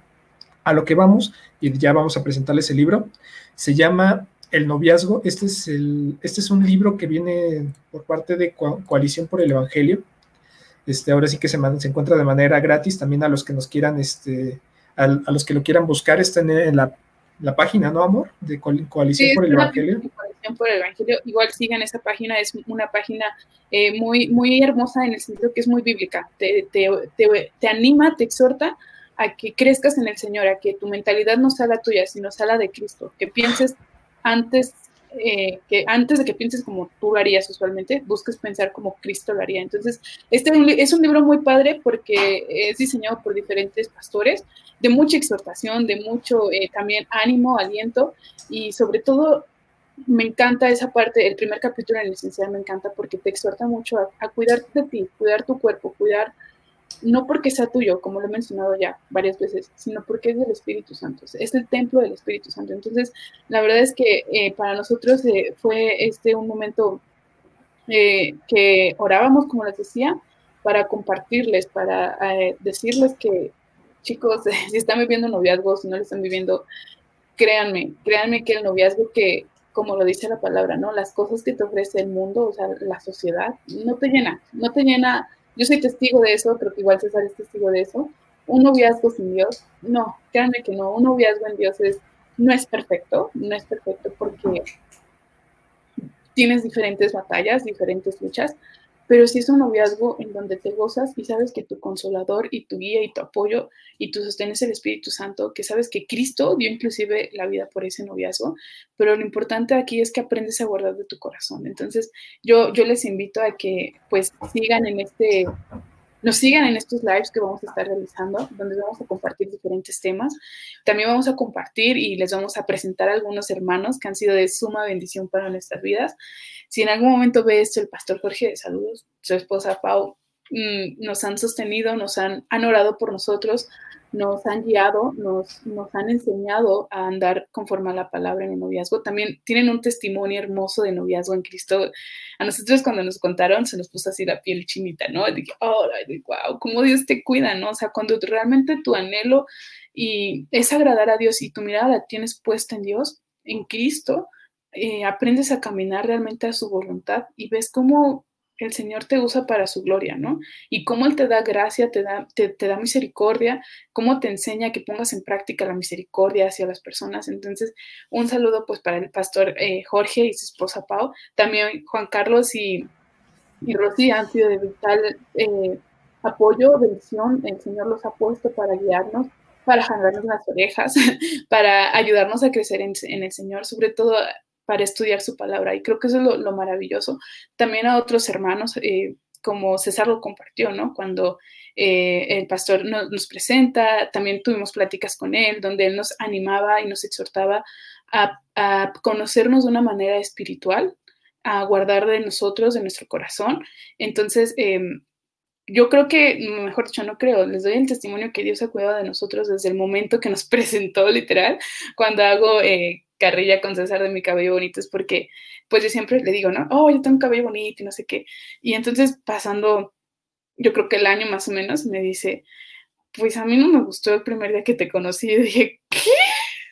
A lo que vamos, y ya vamos a presentarles el libro, se llama El noviazgo. Este es, el, este es un libro que viene por parte de Coalición por el Evangelio. Este, ahora sí que se, se encuentra de manera gratis también a los que nos quieran, este, a, los que lo quieran buscar, está en la la página, ¿no, amor? De Coalición por el Evangelio. Coalición por el Evangelio. Igual sigan esa página, es una página eh, muy, muy hermosa en el sentido que es muy bíblica. Te, te, te, anima, te exhorta a que crezcas en el Señor, a que tu mentalidad no sea la tuya, sino sea la de Cristo, que pienses antes eh, que antes de que pienses como tú lo harías usualmente, busques pensar como Cristo lo haría. Entonces, este es un libro muy padre porque es diseñado por diferentes pastores, de mucha exhortación, de mucho eh, también ánimo, aliento y sobre todo me encanta esa parte, el primer capítulo en el esencial me encanta porque te exhorta mucho a, a cuidar de ti, cuidar tu cuerpo, cuidar no porque sea tuyo, como lo he mencionado ya varias veces, sino porque es del Espíritu Santo, es el templo del Espíritu Santo. Entonces, la verdad es que eh, para nosotros eh, fue este un momento eh, que orábamos, como les decía, para compartirles, para decirles que, chicos, si están viviendo noviazgo, si no lo están viviendo, créanme, créanme que el noviazgo que, como lo dice la palabra, ¿no? Las cosas que te ofrece el mundo, o sea, la sociedad, no te llena, no te llena yo soy testigo de eso, creo que igual César es testigo de eso. un noviazgo sin Dios, no, créanme que no, un noviazgo en Dios es, no es perfecto, no es perfecto porque tienes diferentes batallas, diferentes luchas, pero si es un noviazgo en donde te gozas y sabes que tu consolador y tu guía y tu apoyo y tu sostén es el Espíritu Santo, que sabes que Cristo dio inclusive la vida por ese noviazgo, pero lo importante aquí es que aprendes a guardar de tu corazón. Entonces, yo, yo les invito a que pues sigan en este nos sigan en estos lives que vamos a estar realizando, donde vamos a compartir diferentes temas. También vamos a compartir y les vamos a presentar a algunos hermanos que han sido de suma bendición para nuestras vidas. Si en algún momento ve esto el pastor Jorge, de saludos, su esposa Pau, mm, nos han sostenido, nos han, han orado por nosotros, nos han guiado, nos, nos han enseñado a andar conforme a la palabra en el noviazgo. También tienen un testimonio hermoso de noviazgo en Cristo. A nosotros cuando nos contaron se nos puso así la piel chinita, ¿no? Y oh, wow, cómo Dios te cuida, ¿no? O sea, cuando realmente tu anhelo y es agradar a Dios y tu mirada la tienes puesta en Dios, en Cristo, eh, aprendes a caminar realmente a su voluntad y ves cómo el Señor te usa para su gloria, ¿no? Y cómo Él te da gracia, te da, te, da misericordia, cómo te enseña que pongas en práctica la misericordia hacia las personas. Entonces, un saludo pues para el pastor eh, Jorge y su esposa Pau. También Juan Carlos y, y Rosy han sido de vital eh, apoyo, bendición. El Señor los ha puesto para guiarnos para jalarnos las orejas, para ayudarnos a crecer en, en, el Señor, sobre todo para estudiar su palabra. Y creo que eso es lo, maravilloso. También a otros hermanos, eh, como César lo compartió, ¿no? Cuando eh, el pastor nos, presenta, también tuvimos pláticas con él, donde él nos animaba y nos exhortaba a, conocernos de una manera espiritual, a guardar de nosotros, de nuestro corazón. Entonces, em, yo creo que, mejor dicho, no creo, les doy el testimonio que Dios ha cuidado de nosotros desde el momento que nos presentó, literal, cuando hago eh, carrilla con César de mi cabello bonito es porque, pues yo siempre le digo, ¿no? Oh, yo tengo cabello bonito y no sé qué. Y entonces pasando, yo creo que el año más o menos, me dice, pues a mí no me gustó el primer día que te conocí. Y dije, ¿qué?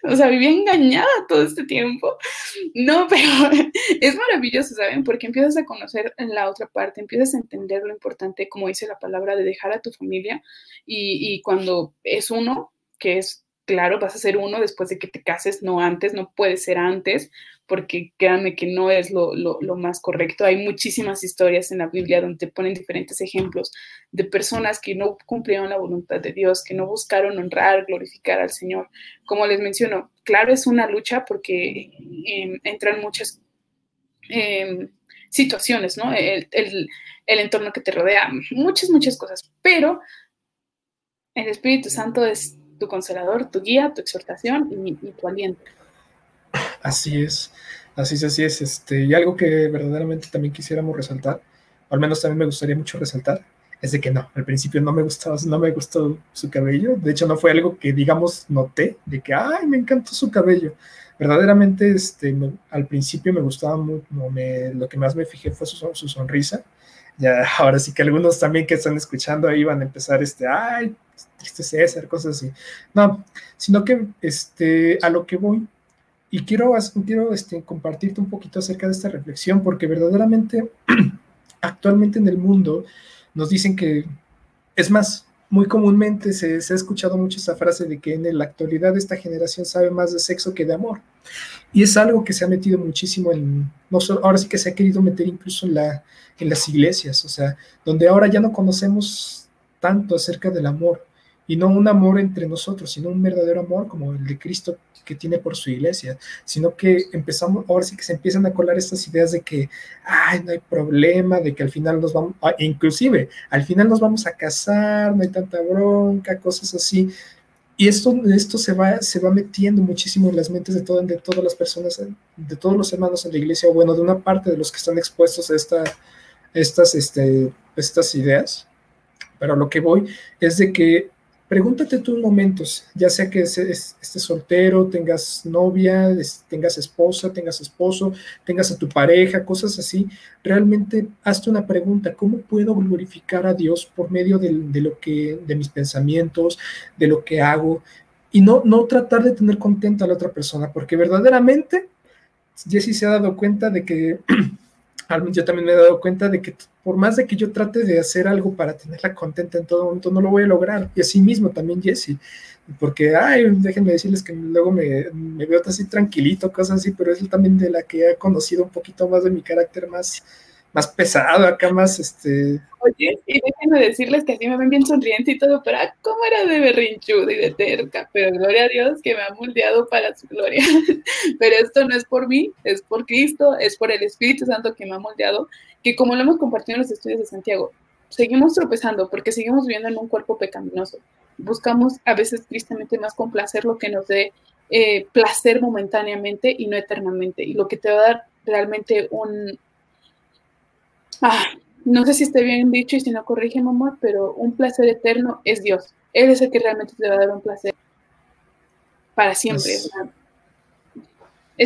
O sea, viví engañada todo este tiempo. No, pero es maravilloso, ¿saben? Porque empiezas a conocer la otra parte, empiezas a entender lo importante, como dice la palabra, de dejar a tu familia. Y, y cuando es uno, que es claro, vas a ser uno después de que te cases, no antes, no puede ser antes, porque créanme que no es lo, más correcto. Hay muchísimas historias en la Biblia donde ponen diferentes ejemplos de personas que no cumplieron la voluntad de Dios, que no buscaron honrar, glorificar al Señor. Como les menciono, claro, es una lucha porque em, entran muchas em, situaciones, ¿no? El entorno que te rodea, muchas, muchas cosas, pero el Espíritu Santo es tu consolador, tu guía, tu exhortación y, tu aliento. Así es, así es, así es. Este, y algo que verdaderamente también quisiéramos resaltar, o al menos también me gustaría mucho resaltar, es de que no, al principio no me gustaba, no me gustó su cabello. De hecho, no fue algo que, digamos, noté, de que, ay, me encantó su cabello. Verdaderamente, este, al principio me gustaba mucho, me, lo que más me fijé fue su, su sonrisa ya ahora sí que algunos también que están escuchando ahí van a empezar este, ay, triste César, cosas así. No, sino que este, a lo que voy, y quiero, quiero este, compartirte un poquito acerca de esta reflexión, porque verdaderamente actualmente en el mundo nos dicen que, es más, muy comúnmente se, se, ha escuchado mucho esa frase de que en la actualidad esta generación sabe más de sexo que de amor. Y es algo que se ha metido muchísimo en, no solo, ahora sí que se ha querido meter incluso en, la, en las iglesias, o sea, donde ahora ya no conocemos tanto acerca del amor, y no un amor entre nosotros, sino un verdadero amor como el de Cristo que tiene por su iglesia, sino que empezamos, ahora sí que se empiezan a colar estas ideas de que, ay, no hay problema, de que al final nos vamos, ah, inclusive, al final nos vamos a casar, no hay tanta bronca, cosas así, y esto, esto se, va, se va metiendo muchísimo en las mentes de, todo, de todas las personas, de todos los hermanos en la iglesia, o bueno, de una parte de los que están expuestos a esta, estas, este, estas ideas. Pero lo que voy es de que pregúntate tus momentos, ya sea que estés soltero, tengas novia, tengas esposa, tengas esposo, tengas a tu pareja, cosas así, realmente hazte una pregunta, ¿cómo puedo glorificar a Dios por medio de, lo que, de mis pensamientos, de lo que hago? Y no, no tratar de tener contenta a la otra persona, porque verdaderamente Jesse se ha dado cuenta de que yo también me he dado cuenta de que por más de que yo trate de hacer algo para tenerla contenta en todo momento, no lo voy a lograr. Y así mismo también Jesse, porque, ay, déjenme decirles que luego me, me veo así tranquilito, cosas así, pero es también de la que he conocido un poquito más de mi carácter más, más pesado, acá más, este... Oye, y déjenme decirles que así me ven bien sonriente y todo, pero ah, ¿cómo era de berrinchuda y de terca? Pero gloria a Dios que me ha moldeado para su gloria. pero esto no es por mí, es por Cristo, es por el Espíritu Santo que me ha moldeado, que como lo hemos compartido en los estudios de Santiago, seguimos tropezando porque seguimos viviendo en un cuerpo pecaminoso. Buscamos a veces tristemente más complacer lo que nos dé eh, placer momentáneamente y no eternamente. Y lo que te va a dar realmente un, ah, no sé si esté bien dicho y si no corrige mamá, pero un placer eterno es Dios. Él es el que realmente te va a dar un placer para siempre. Es,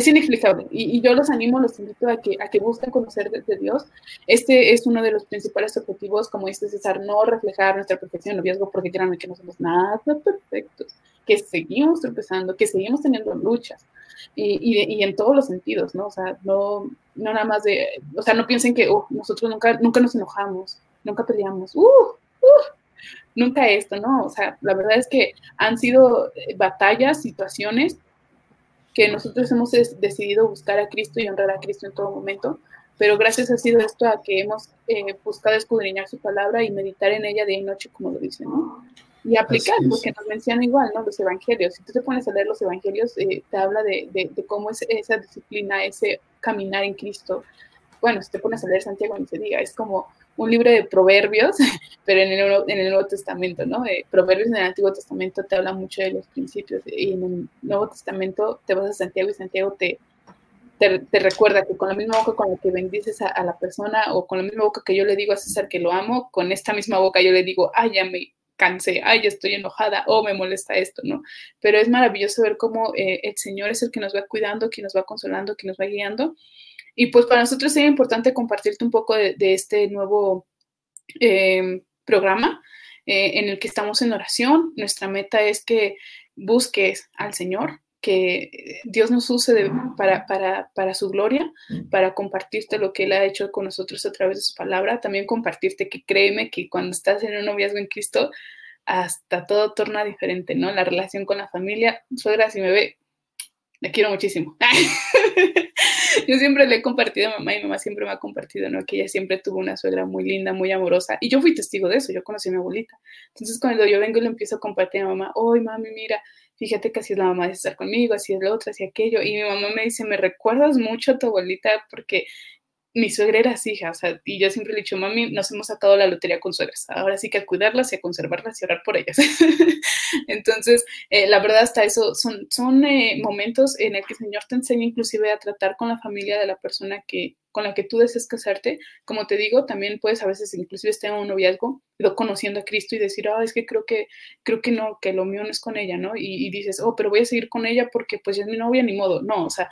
inexplicable. Y, yo los animo, los invito a que, a que busquen conocer de, Dios. Este es uno de los principales objetivos, como dice César, no reflejar nuestra perfección noviazgo, porque créanme que no somos nada perfectos, que seguimos tropezando, que seguimos teniendo luchas y, y, en todos los sentidos, ¿no? O sea, no, no nada más de, o sea, no piensen que oh, nosotros nunca, nunca nos enojamos, nunca peleamos, uh, uh, nunca esto, ¿no? O sea, la verdad es que han sido eh, batallas, situaciones que nosotros hemos decidido buscar a Cristo y honrar a Cristo en todo momento, pero gracias ha sido esto a que hemos eh, buscado escudriñar su palabra y meditar en ella día y noche, como lo dice, ¿no? y aplicar, porque nos menciona igual, ¿no? Los evangelios. Si tú te pones a leer los evangelios, eh, te habla de, de, cómo es esa disciplina, ese caminar en Cristo. Bueno, si te pones a leer Santiago, ni se diga, es como un libro de proverbios, pero en el, en el Nuevo Testamento, ¿no? Eh, proverbios en el Antiguo Testamento te habla mucho de los principios, y en el Nuevo Testamento te vas a Santiago y Santiago te, te, recuerda que con la misma boca con la que bendices a, a, la persona o con la misma boca que yo le digo a César que lo amo, con esta misma boca yo le digo, ay, ya me, cansé, ay, ya estoy enojada o me molesta esto, ¿no? Pero es maravilloso ver cómo eh, el Señor es el que nos va cuidando, que nos va consolando, que nos va guiando. Y pues para nosotros es importante compartirte un poco de, este nuevo em, programa eh, en el que estamos en oración. Nuestra meta es que busques al Señor, que Dios nos use para, para, para, su gloria, para compartirte lo que Él ha hecho con nosotros a través de su palabra, también compartirte que créeme que cuando estás en un noviazgo en Cristo, hasta todo torna diferente, ¿no? La relación con la familia, suegra, si me ve, la quiero muchísimo. yo siempre le he compartido a mamá y mamá siempre me ha compartido, ¿no? Que ella siempre tuvo una suegra muy linda, muy amorosa. Y yo fui testigo de eso, yo conocí a mi abuelita. Entonces, cuando yo vengo y le empiezo a compartir a mamá, hoy mami, mira, fíjate que así es la mamá de estar conmigo, así es la otra, así aquello. Y mi mamá me dice, me recuerdas mucho a tu abuelita porque mi suegra era así, hija, o sea, y yo siempre le he dicho, mami, nos hemos sacado la lotería con suegras, ahora sí que a cuidarlas y a conservarlas y orar por ellas. Entonces, eh, la verdad, hasta eso son, son eh, momentos en el que el Señor te enseña inclusive a tratar con la familia de la persona que, con la que tú deseas casarte. Como te digo, también puedes a veces inclusive estar en un noviazgo, conociendo a Cristo y decir, ah, es que creo que, creo que no, que lo mío no es con ella, ¿no? Y, y dices, oh, pero voy a seguir con ella porque pues ya es mi novia, ni modo. No, o sea,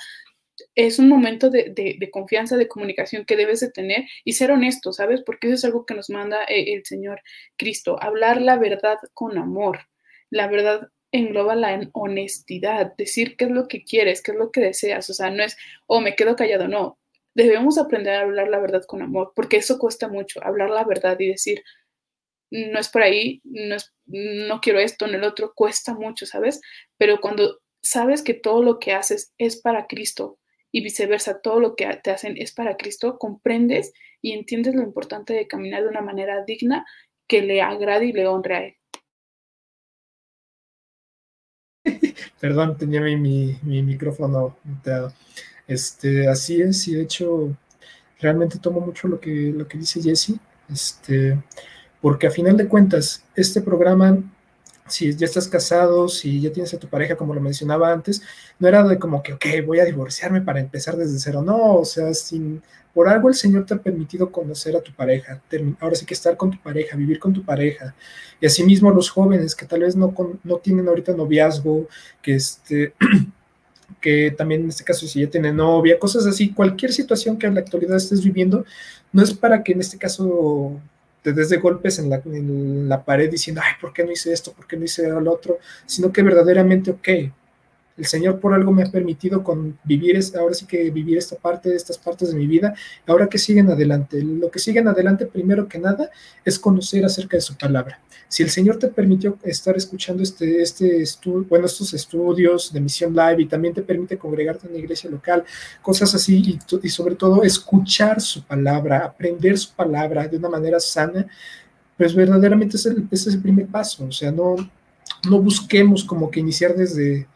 es un momento de, confianza, de comunicación que debes de tener y ser honesto, ¿sabes? Porque eso es algo que nos manda eh, el Señor Cristo, hablar la verdad con amor. La verdad engloba la honestidad, decir qué es lo que quieres, qué es lo que deseas, o sea, no es, oh, me quedo callado, no. Debemos aprender a hablar la verdad con amor, porque eso cuesta mucho, hablar la verdad y decir, no es por ahí, no, es, no quiero esto, no el otro, cuesta mucho, ¿sabes? Pero cuando sabes que todo lo que haces es para Cristo, y viceversa, todo lo que te hacen es para Cristo, comprendes y entiendes lo importante de caminar de una manera digna que le agrade y le honre a Él. Perdón, tenía mi, mi, micrófono muteado. Este, así es, y de hecho, realmente tomo mucho lo que, lo que dice Jesse, este, porque a final de cuentas, este programa si ya estás casado, si ya tienes a tu pareja, como lo mencionaba antes, no era de como que, ok, voy a divorciarme para empezar desde cero. No, o sea, sin, por algo el Señor te ha permitido conocer a tu pareja, ahora sí que estar con tu pareja, vivir con tu pareja. Y asimismo los jóvenes que tal vez no, no tienen ahorita noviazgo, que este... que también en este caso si ya tienen novia, cosas así, cualquier situación que en la actualidad estés viviendo, no es para que en este caso te de golpes en la, la, pared diciendo, ay, ¿por qué no hice esto? ¿Por qué no hice lo otro? Sino que verdaderamente, ok, el Señor por algo me ha permitido con vivir, ahora sí que vivir esta parte, estas partes de mi vida, ahora que siguen adelante. Lo que siguen adelante, primero que nada, es conocer acerca de su palabra. Si el Señor te permitió estar escuchando este, este bueno, estos estudios de Misión Live y también te permite congregarte en la iglesia local, cosas así, y, sobre todo escuchar su palabra, aprender su palabra de una manera sana, pues verdaderamente ese, es el primer paso. O sea, no, no busquemos como que iniciar desde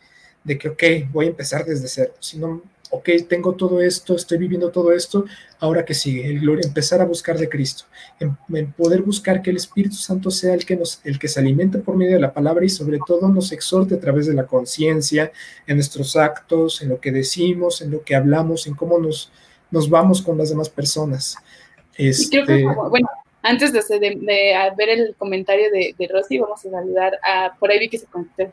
de que, ok, voy a empezar desde cero, sino ok, tengo todo esto, estoy viviendo todo esto, ahora que sigue, el gloria, empezar a buscar de Cristo, en, poder buscar que el Espíritu Santo sea el que nos, el que se alimente por medio de la palabra y sobre todo nos exhorte a través de la conciencia, en nuestros actos, en lo que decimos, en lo que hablamos, en cómo nos, nos vamos con las demás personas. Este, bueno, antes de, ver el comentario de, de, Rosy, vamos a saludar a, por ahí vi que se conectó a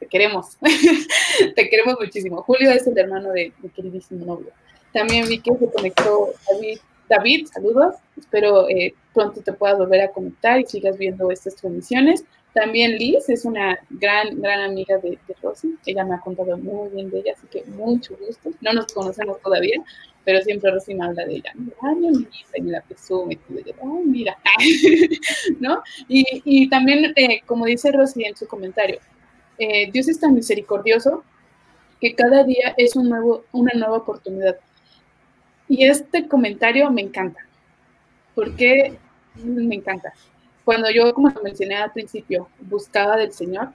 te queremos, te queremos muchísimo. Julio es el hermano de mi queridísimo novio. También vi que se conectó David. David, saludos. Espero eh, pronto te puedas volver a conectar y sigas viendo estas transmisiones. También Liz es una gran, gran amiga de, de Rosy. Ella me ha contado muy bien de ella, así que mucho gusto. No nos conocemos todavía, pero siempre Rosy me habla de ella. Ay, mi amiguita, y me la presume. Ay, mira. ¿No? Y, y también, eh, como dice Rosy en su comentario, eh, Dios es tan misericordioso que cada día es una nueva oportunidad. Y este comentario me encanta. ¿Por qué me encanta? Cuando yo, como mencioné al principio, buscaba del Señor,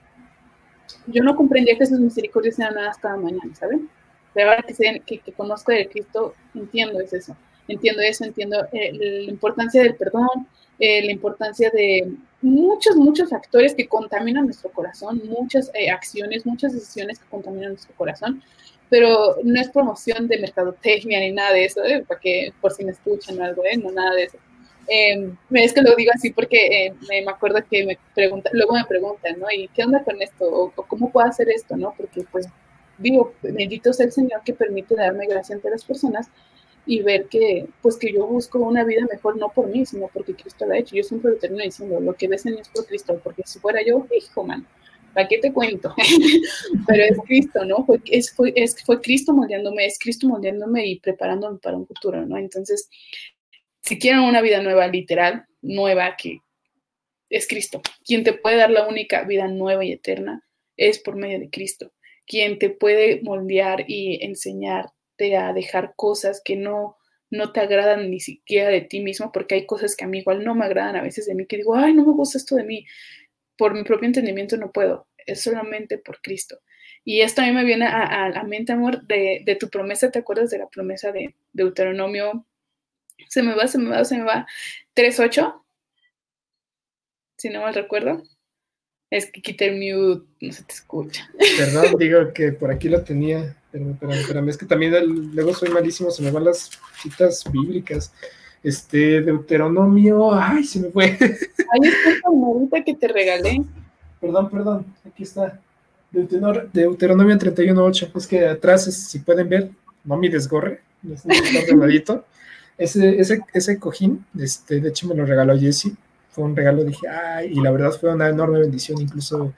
yo no comprendía que sus misericordias eran nada cada mañana, ¿saben? Pero ahora que, que, que conozco de Cristo, entiendo eso. Entiendo eso, entiendo eh, la importancia del perdón, eh, la importancia de muchos, muchos factores que contaminan nuestro corazón, muchas eh, acciones, muchas decisiones que contaminan nuestro corazón, pero no es promoción de mercadotecnia ni nada de eso, ¿eh? para que por si me escuchan o algo, no nada de eso. Em, es que lo digo así porque me, acuerdo que me preguntan, luego me preguntan, ¿no? ¿Y qué onda con esto? ¿O, cómo puedo hacer esto? ¿No? Porque pues digo, bendito sea el Señor que permite darme gracia ante las personas, y ver que, pues que yo busco una vida mejor no por mí, sino porque Cristo la ha hecho. Yo siempre lo termino diciendo, lo que ves en mí es por Cristo, porque si fuera yo, hijo, man, ¿para qué te cuento? Pero es Cristo, ¿no? Fue, es, fue, es, fue Cristo moldeándome, es Cristo moldeándome y preparándome para un futuro, ¿no? Entonces, si quieren una vida nueva, literal, nueva, que es Cristo. Quien te puede dar la única vida nueva y eterna es por medio de Cristo. Quien te puede moldear y enseñar a dejar cosas que no, no te agradan ni siquiera de ti mismo, porque hay cosas que a mí igual no me agradan a veces de mí, que digo, ay, no me gusta esto de mí, por mi propio entendimiento no puedo, es solamente por Cristo. Y esto a mí me viene a, la mente, amor, de, de, tu promesa, ¿te acuerdas de la promesa de Deuteronomio? Se me va, se me va, se me va. 3.8, si no mal recuerdo. Es que quité el mute, no se te escucha. Perdón, digo que por aquí lo tenía. Pero, es que también luego soy malísimo, se me van las citas bíblicas. Este, Deuteronomio, ay, se me fue. Ahí está que te regalé. Perdón, perdón, aquí está. Deuteronomio 31.8. Es que atrás, si pueden ver, no mi desgorre, está Ese, ese, ese cojín, este, de hecho me lo regaló Jesse. Fue un regalo, dije, ay, y la verdad fue una enorme bendición, incluso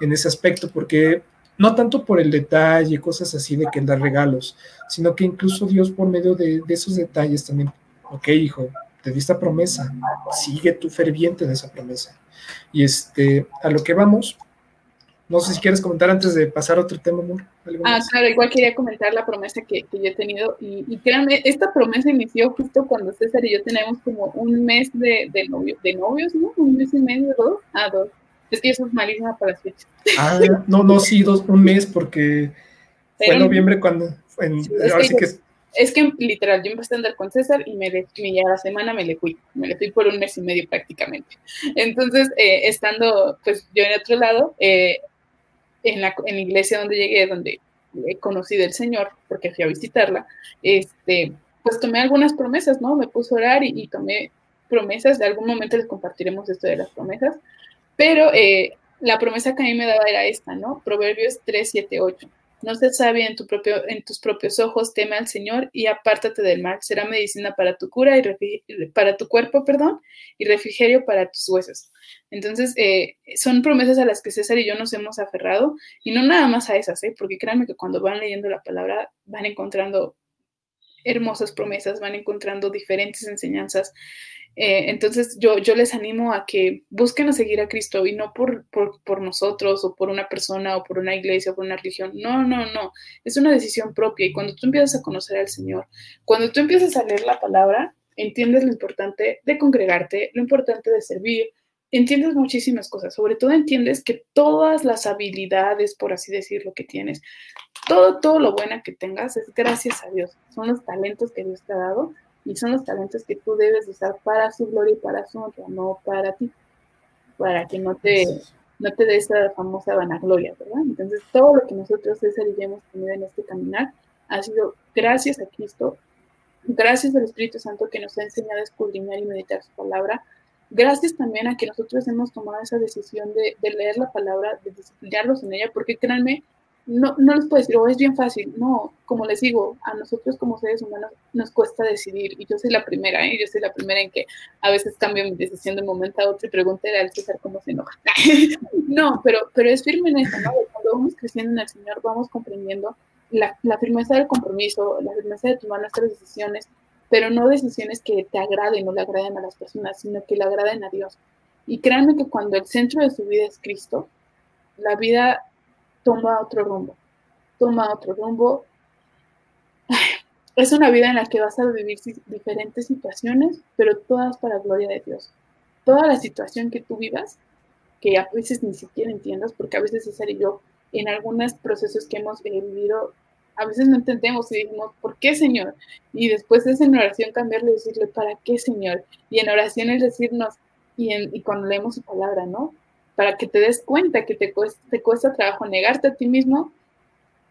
en ese aspecto, porque no tanto por el detalle, cosas así de que él da regalos, sino que incluso Dios por medio de, esos detalles también, ok, hijo, te di esta promesa, sigue tú ferviente en esa promesa. Y este, a lo que vamos, no sé si quieres comentar antes de pasar a otro tema, amor. Ah, claro, igual quería comentar la promesa que, yo he tenido. Y, créanme, esta promesa inició justo cuando César y yo tenemos como un mes de, de, novio, de novios, ¿no? Un mes y medio, dos. Ah, dos. Es que eso es malísima para las fechas. Ah, no, no, sí, dos, un mes, porque fue en noviembre cuando. es, que, literal, yo empecé a andar con César y me le, ya la semana me le fui. Me le fui por un mes y medio prácticamente. Entonces, eh, estando pues yo en otro lado, eh, en, la, en la iglesia donde llegué, donde he conocido al Señor, porque fui a visitarla, este, pues tomé algunas promesas, ¿no? Me puse a orar y, y tomé promesas. De algún momento les compartiremos esto de las promesas. Pero eh, la promesa que a mí me daba era esta, ¿no? Proverbios 3, 7, 8. No seas sabia en tus propios ojos, teme al Señor y apártate del mal. Será medicina para tu cura y para tu cuerpo, perdón, y refrigerio para tus huesos. Entonces, eh, son promesas a las que César y yo nos hemos aferrado, y no nada más a esas, ¿eh? porque créanme que cuando van leyendo la palabra van encontrando hermosas promesas, van encontrando diferentes enseñanzas eh, entonces yo, yo les animo a que busquen a seguir a Cristo y no por, por, nosotros o por una persona o por una iglesia o por una religión. No, no, no. Es una decisión propia y cuando tú empiezas a conocer al Señor, cuando tú empiezas a leer la palabra, entiendes lo importante de congregarte, lo importante de servir, entiendes muchísimas cosas. Sobre todo entiendes que todas las habilidades, por así decirlo, que tienes, todo, todo lo bueno que tengas es gracias a Dios. Son los talentos que Dios te ha dado y son los talentos que tú debes usar para su gloria y para su honra, no para ti, para que no te, no te dé esa famosa vanagloria, ¿verdad? Entonces, todo lo que nosotros, César y hemos tenido en este caminar ha sido gracias a Cristo, gracias al Espíritu Santo que nos ha enseñado a escudriñar y meditar su palabra, gracias también a que nosotros hemos tomado esa decisión de, de leer la palabra, de disciplinarnos en ella, porque créanme, no, no les puedo decir, oh, es bien fácil. No, como les digo, a nosotros como seres humanos nos cuesta decidir. Y yo soy la primera, ¿eh? Yo soy la primera en que a veces cambio mi decisión de un momento a otro y pregúntale al César cómo se enoja. no, pero, pero es firme en eso, ¿no? Cuando vamos creciendo en el Señor, vamos comprendiendo la, la firmeza del compromiso, la firmeza de tomar nuestras decisiones, pero no decisiones que te agraden o le agraden a las personas, sino que le agraden a Dios. Y créanme que cuando el centro de su vida es Cristo, la vida toma otro rumbo, toma otro rumbo. Es una vida en la que vas a vivir diferentes situaciones, pero todas para gloria de Dios. Toda la situación que tú vivas, que a veces ni siquiera entiendas, porque a veces César y yo, en algunos procesos que hemos vivido, a veces no entendemos y decimos, ¿por qué, Señor? Y después es en oración cambiarle y decirle, ¿para qué, Señor? Y en oración es decirnos, y, y cuando leemos su palabra, ¿no? para que te des cuenta que te cuesta, te cuesta trabajo negarte a ti mismo,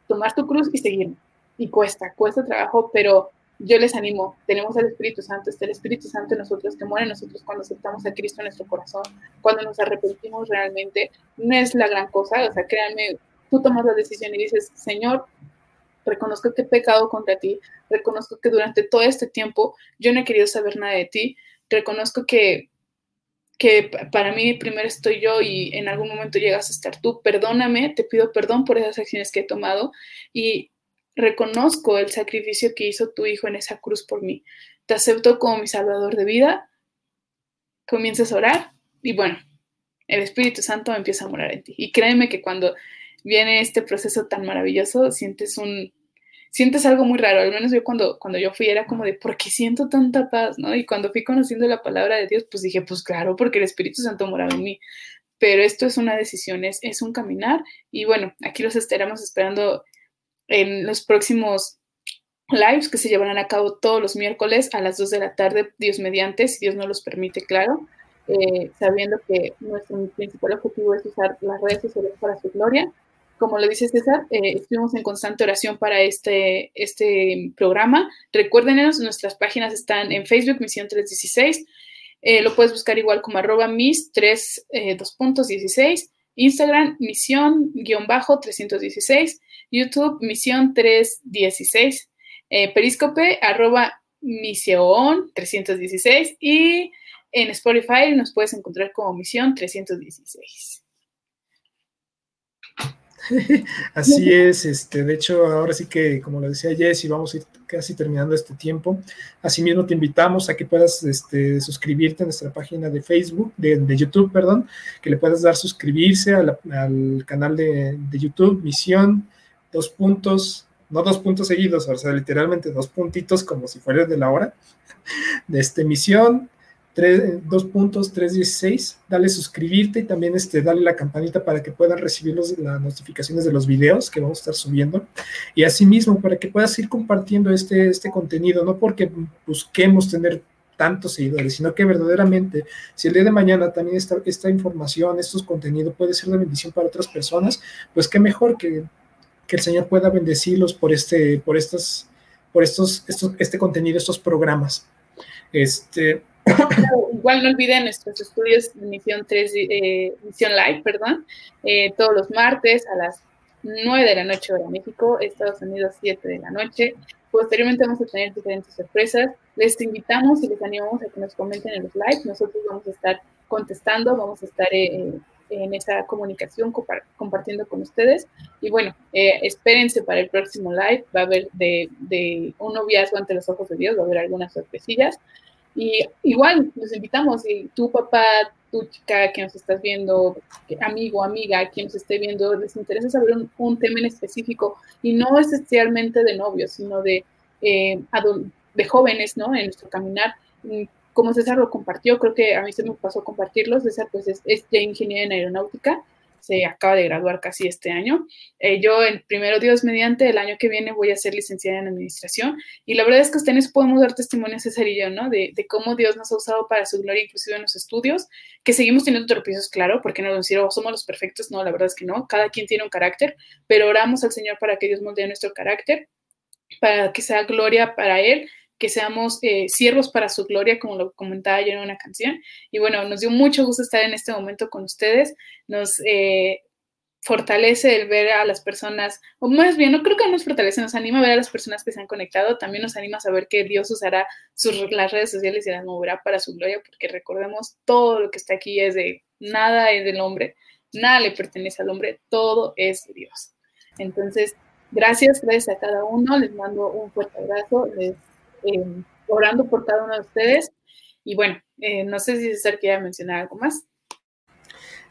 tomar tu cruz y seguir. Y cuesta, cuesta trabajo, pero yo les animo, tenemos al Espíritu Santo, está el Espíritu Santo en nosotros, que muere en nosotros cuando aceptamos a Cristo en nuestro corazón, cuando nos arrepentimos realmente, no es la gran cosa, o sea, créanme, tú tomas la decisión y dices, Señor, reconozco que he pecado contra ti, reconozco que durante todo este tiempo yo no he querido saber nada de ti, reconozco que que para mí primero estoy yo y en algún momento llegas a estar tú. Perdóname, te pido perdón por esas acciones que he tomado y reconozco el sacrificio que hizo tu hijo en esa cruz por mí. Te acepto como mi salvador de vida. Comienzas a orar y bueno, el Espíritu Santo empieza a morar en ti. Y créeme que cuando viene este proceso tan maravilloso, sientes un, sientes algo muy raro, al menos yo cuando, cuando yo fui era como de, ¿por qué siento tanta paz? ¿no? Y cuando fui conociendo la palabra de Dios, pues dije, pues claro, porque el Espíritu Santo moraba en mí. Pero esto es una decisión, es, es un caminar y bueno, aquí los estaremos esperando en los próximos lives que se llevarán a cabo todos los miércoles a las 2 de la tarde, Dios mediante, si Dios no los permite, claro, eh, sabiendo que nuestro principal objetivo es usar las redes sociales para su gloria como lo dice César, eh, estuvimos en constante oración para este, este programa. Recuérdenos, nuestras páginas están en Facebook, Misión 316. Eh, lo puedes buscar igual como arroba mis 3, eh, puntos 16. Instagram, misión-316. YouTube, misión 316. Periscope, arroba misión 316. Y en Spotify nos puedes encontrar como misión 316. Así es, este, de hecho, ahora sí que, como lo decía Jess, vamos a ir casi terminando este tiempo. Asimismo, te invitamos a que puedas este, suscribirte a nuestra página de Facebook, de, YouTube, perdón, que le puedas dar suscribirse al canal de, de, YouTube, Misión, dos puntos, no dos puntos seguidos, o sea, literalmente dos puntitos como si fuera de la hora, de este Misión, dos puntos, 316, dale suscribirte y también este, dale la campanita para que puedan recibir las notificaciones de los videos que vamos a estar subiendo. Y asimismo, para que puedas ir compartiendo este, este contenido, no porque busquemos tener tantos seguidores, sino que verdaderamente, si el día de mañana también esta, esta información, estos contenidos puede ser de bendición para otras personas, pues qué mejor que, que el Señor pueda bendecirlos por este, por estas, por estos, estos, este contenido, estos programas. Este, Igual no olviden nuestros estudios de Misión 3, eh, Misión Live, perdón, eh, todos los martes a las 9 de la noche hora México, Estados Unidos 7 de la noche. Posteriormente vamos a tener diferentes sorpresas. Les invitamos y les animamos a que nos comenten en los lives. Nosotros vamos a estar contestando, vamos a estar eh, en esa comunicación compartiendo con ustedes. Y bueno, eh, espérense para el próximo live. Va a haber de, de, un noviazgo ante los ojos de Dios, va a haber algunas sorpresillas. Y igual, los invitamos, y tu papá, tu chica que nos estás viendo, amigo, amiga, quien nos esté viendo, les interesa saber un, tema en específico, y no esencialmente de novios, sino de, eh, de jóvenes, ¿no? En nuestro caminar, mm, como César lo compartió, creo que a mí se me pasó compartirlos, César pues es, es ya ingeniero en aeronáutica, se acaba de graduar casi este año. Eh, yo, el primero Dios mediante, el año que viene voy a ser licenciada en administración y la verdad es que ustedes podemos dar testimonio, César y yo, ¿no? De, cómo Dios nos ha usado para su gloria, inclusive en los estudios, que seguimos teniendo tropiezos, claro, porque no decir, oh, somos los perfectos, no, la verdad es que no, cada quien tiene un carácter, pero oramos al Señor para que Dios moldee nuestro carácter, para que sea gloria para Él que seamos eh, siervos para su gloria, como lo comentaba yo en una canción. Y bueno, nos dio mucho gusto estar en este momento con ustedes. Nos eh, fortalece el ver a las personas, o más bien, no creo que nos fortalece, nos anima a ver a las personas que se han conectado. También nos anima a saber que Dios usará sus, las redes sociales y las moverá para su gloria, porque recordemos, todo lo que está aquí es de nada es del hombre, nada le pertenece al hombre, todo es de Dios. Entonces, gracias, gracias a cada uno. Les mando un fuerte abrazo. Les eh, orando por cada uno de ustedes. Y bueno, eh, no sé si César quiere mencionar algo más.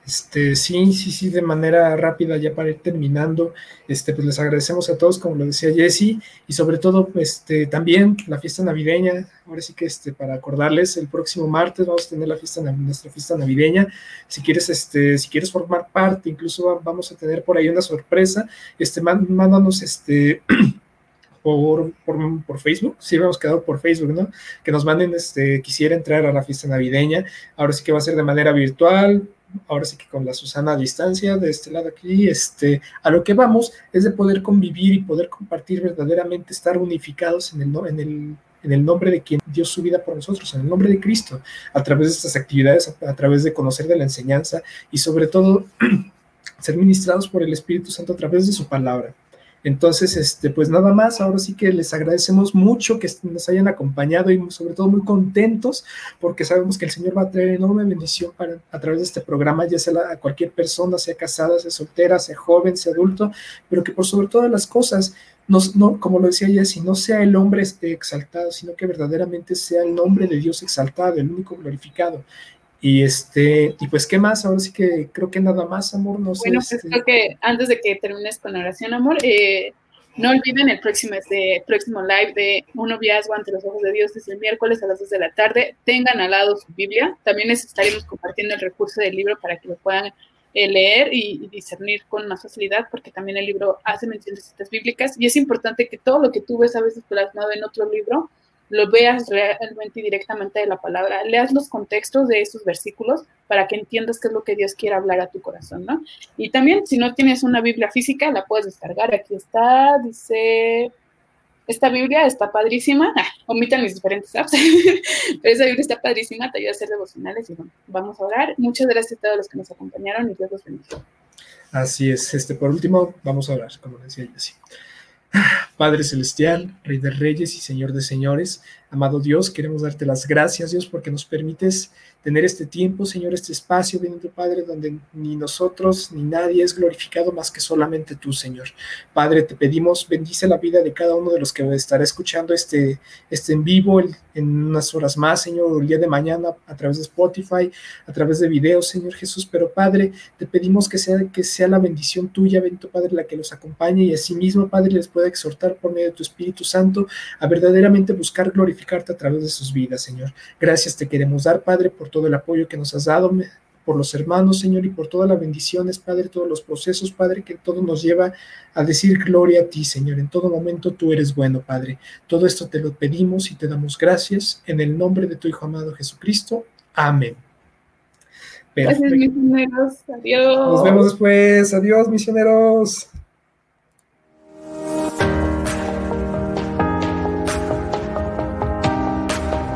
Este, sí, sí, sí, de manera rápida, ya para ir terminando, este, pues les agradecemos a todos, como lo decía Jesse, y sobre todo, este, también la fiesta navideña, ahora sí que este, para acordarles, el próximo martes vamos a tener la fiesta, nuestra fiesta navideña, si quieres, este, si quieres formar parte, incluso vamos a tener por ahí una sorpresa, este, mándanos, este, por, por, Facebook, sí habíamos quedado por Facebook, ¿no? Que nos manden, este, quisiera entrar a la fiesta navideña, ahora sí que va a ser de manera virtual, ahora sí que con la Susana a distancia, de este lado aquí, este, a lo que vamos es de poder convivir y poder compartir verdaderamente, estar unificados en el, en el, en el nombre de quien dio su vida por nosotros, en el nombre de Cristo, a través de estas actividades, a través de conocer de la enseñanza y sobre todo ser ministrados por el Espíritu Santo a través de su palabra. Entonces, este, pues nada más, ahora sí que les agradecemos mucho que nos hayan acompañado y sobre todo muy contentos porque sabemos que el Señor va a traer enorme bendición para, a través de este programa, ya sea a cualquier persona, sea casada, sea soltera, sea joven, sea adulto, pero que por sobre todas las cosas, no, no, como lo decía Jessy, no sea el hombre este, exaltado, sino que verdaderamente sea el nombre de Dios exaltado, el único glorificado. Y este, y pues, ¿qué más? Ahora sí que creo que nada más, amor, no sé. Bueno, pues este creo que antes de que termines con la oración, amor, eh, no olviden el próximo, este, próximo live de Un noviazgo ante los ojos de Dios desde el miércoles a las 2 de la tarde. Tengan al lado su Biblia. También les estaremos compartiendo el recurso del libro para que lo puedan eh, leer y, y, discernir con más facilidad, porque también el libro hace mención de citas bíblicas. Y es importante que todo lo que tú ves a veces plasmado en otro libro, lo veas realmente y directamente de la palabra, leas los contextos de esos versículos para que entiendas qué es lo que Dios quiere hablar a tu corazón, ¿no? Y también, si no tienes una Biblia física, la puedes descargar. Aquí está, dice, esta Biblia está padrísima, ah, omitan mis diferentes apps, pero esa Biblia está padrísima, te ayuda a hacer devocionales y bueno, vamos a orar. Muchas gracias a todos los que nos acompañaron y Dios los bendiga. Así es, este, por último, vamos a orar, como decía así. Padre Celestial, Rey de Reyes y Señor de Señores, amado Dios, queremos darte las gracias, Dios, porque nos permites tener este tiempo, Señor, este espacio, bendito Padre, donde ni nosotros ni nadie es glorificado más que solamente tú, Señor. Padre, te pedimos, bendice la vida de cada uno de los que estará escuchando este, este en vivo en unas horas más, Señor, el día de mañana a través de Spotify, a través de videos, Señor Jesús. Pero Padre, te pedimos que sea, que sea la bendición tuya, bendito Padre, la que los acompañe y asimismo, Padre, les pueda exhortar por medio de tu Espíritu Santo a verdaderamente buscar glorificarte a través de sus vidas, Señor. Gracias te queremos dar, Padre, por todo el apoyo que nos has dado, por los hermanos, Señor, y por todas las bendiciones, Padre, todos los procesos, Padre, que todo nos lleva a decir gloria a ti, Señor. En todo momento tú eres bueno, Padre. Todo esto te lo pedimos y te damos gracias en el nombre de tu Hijo amado Jesucristo. Amén. Gracias, misioneros. Adiós. Nos vemos después. Adiós, misioneros.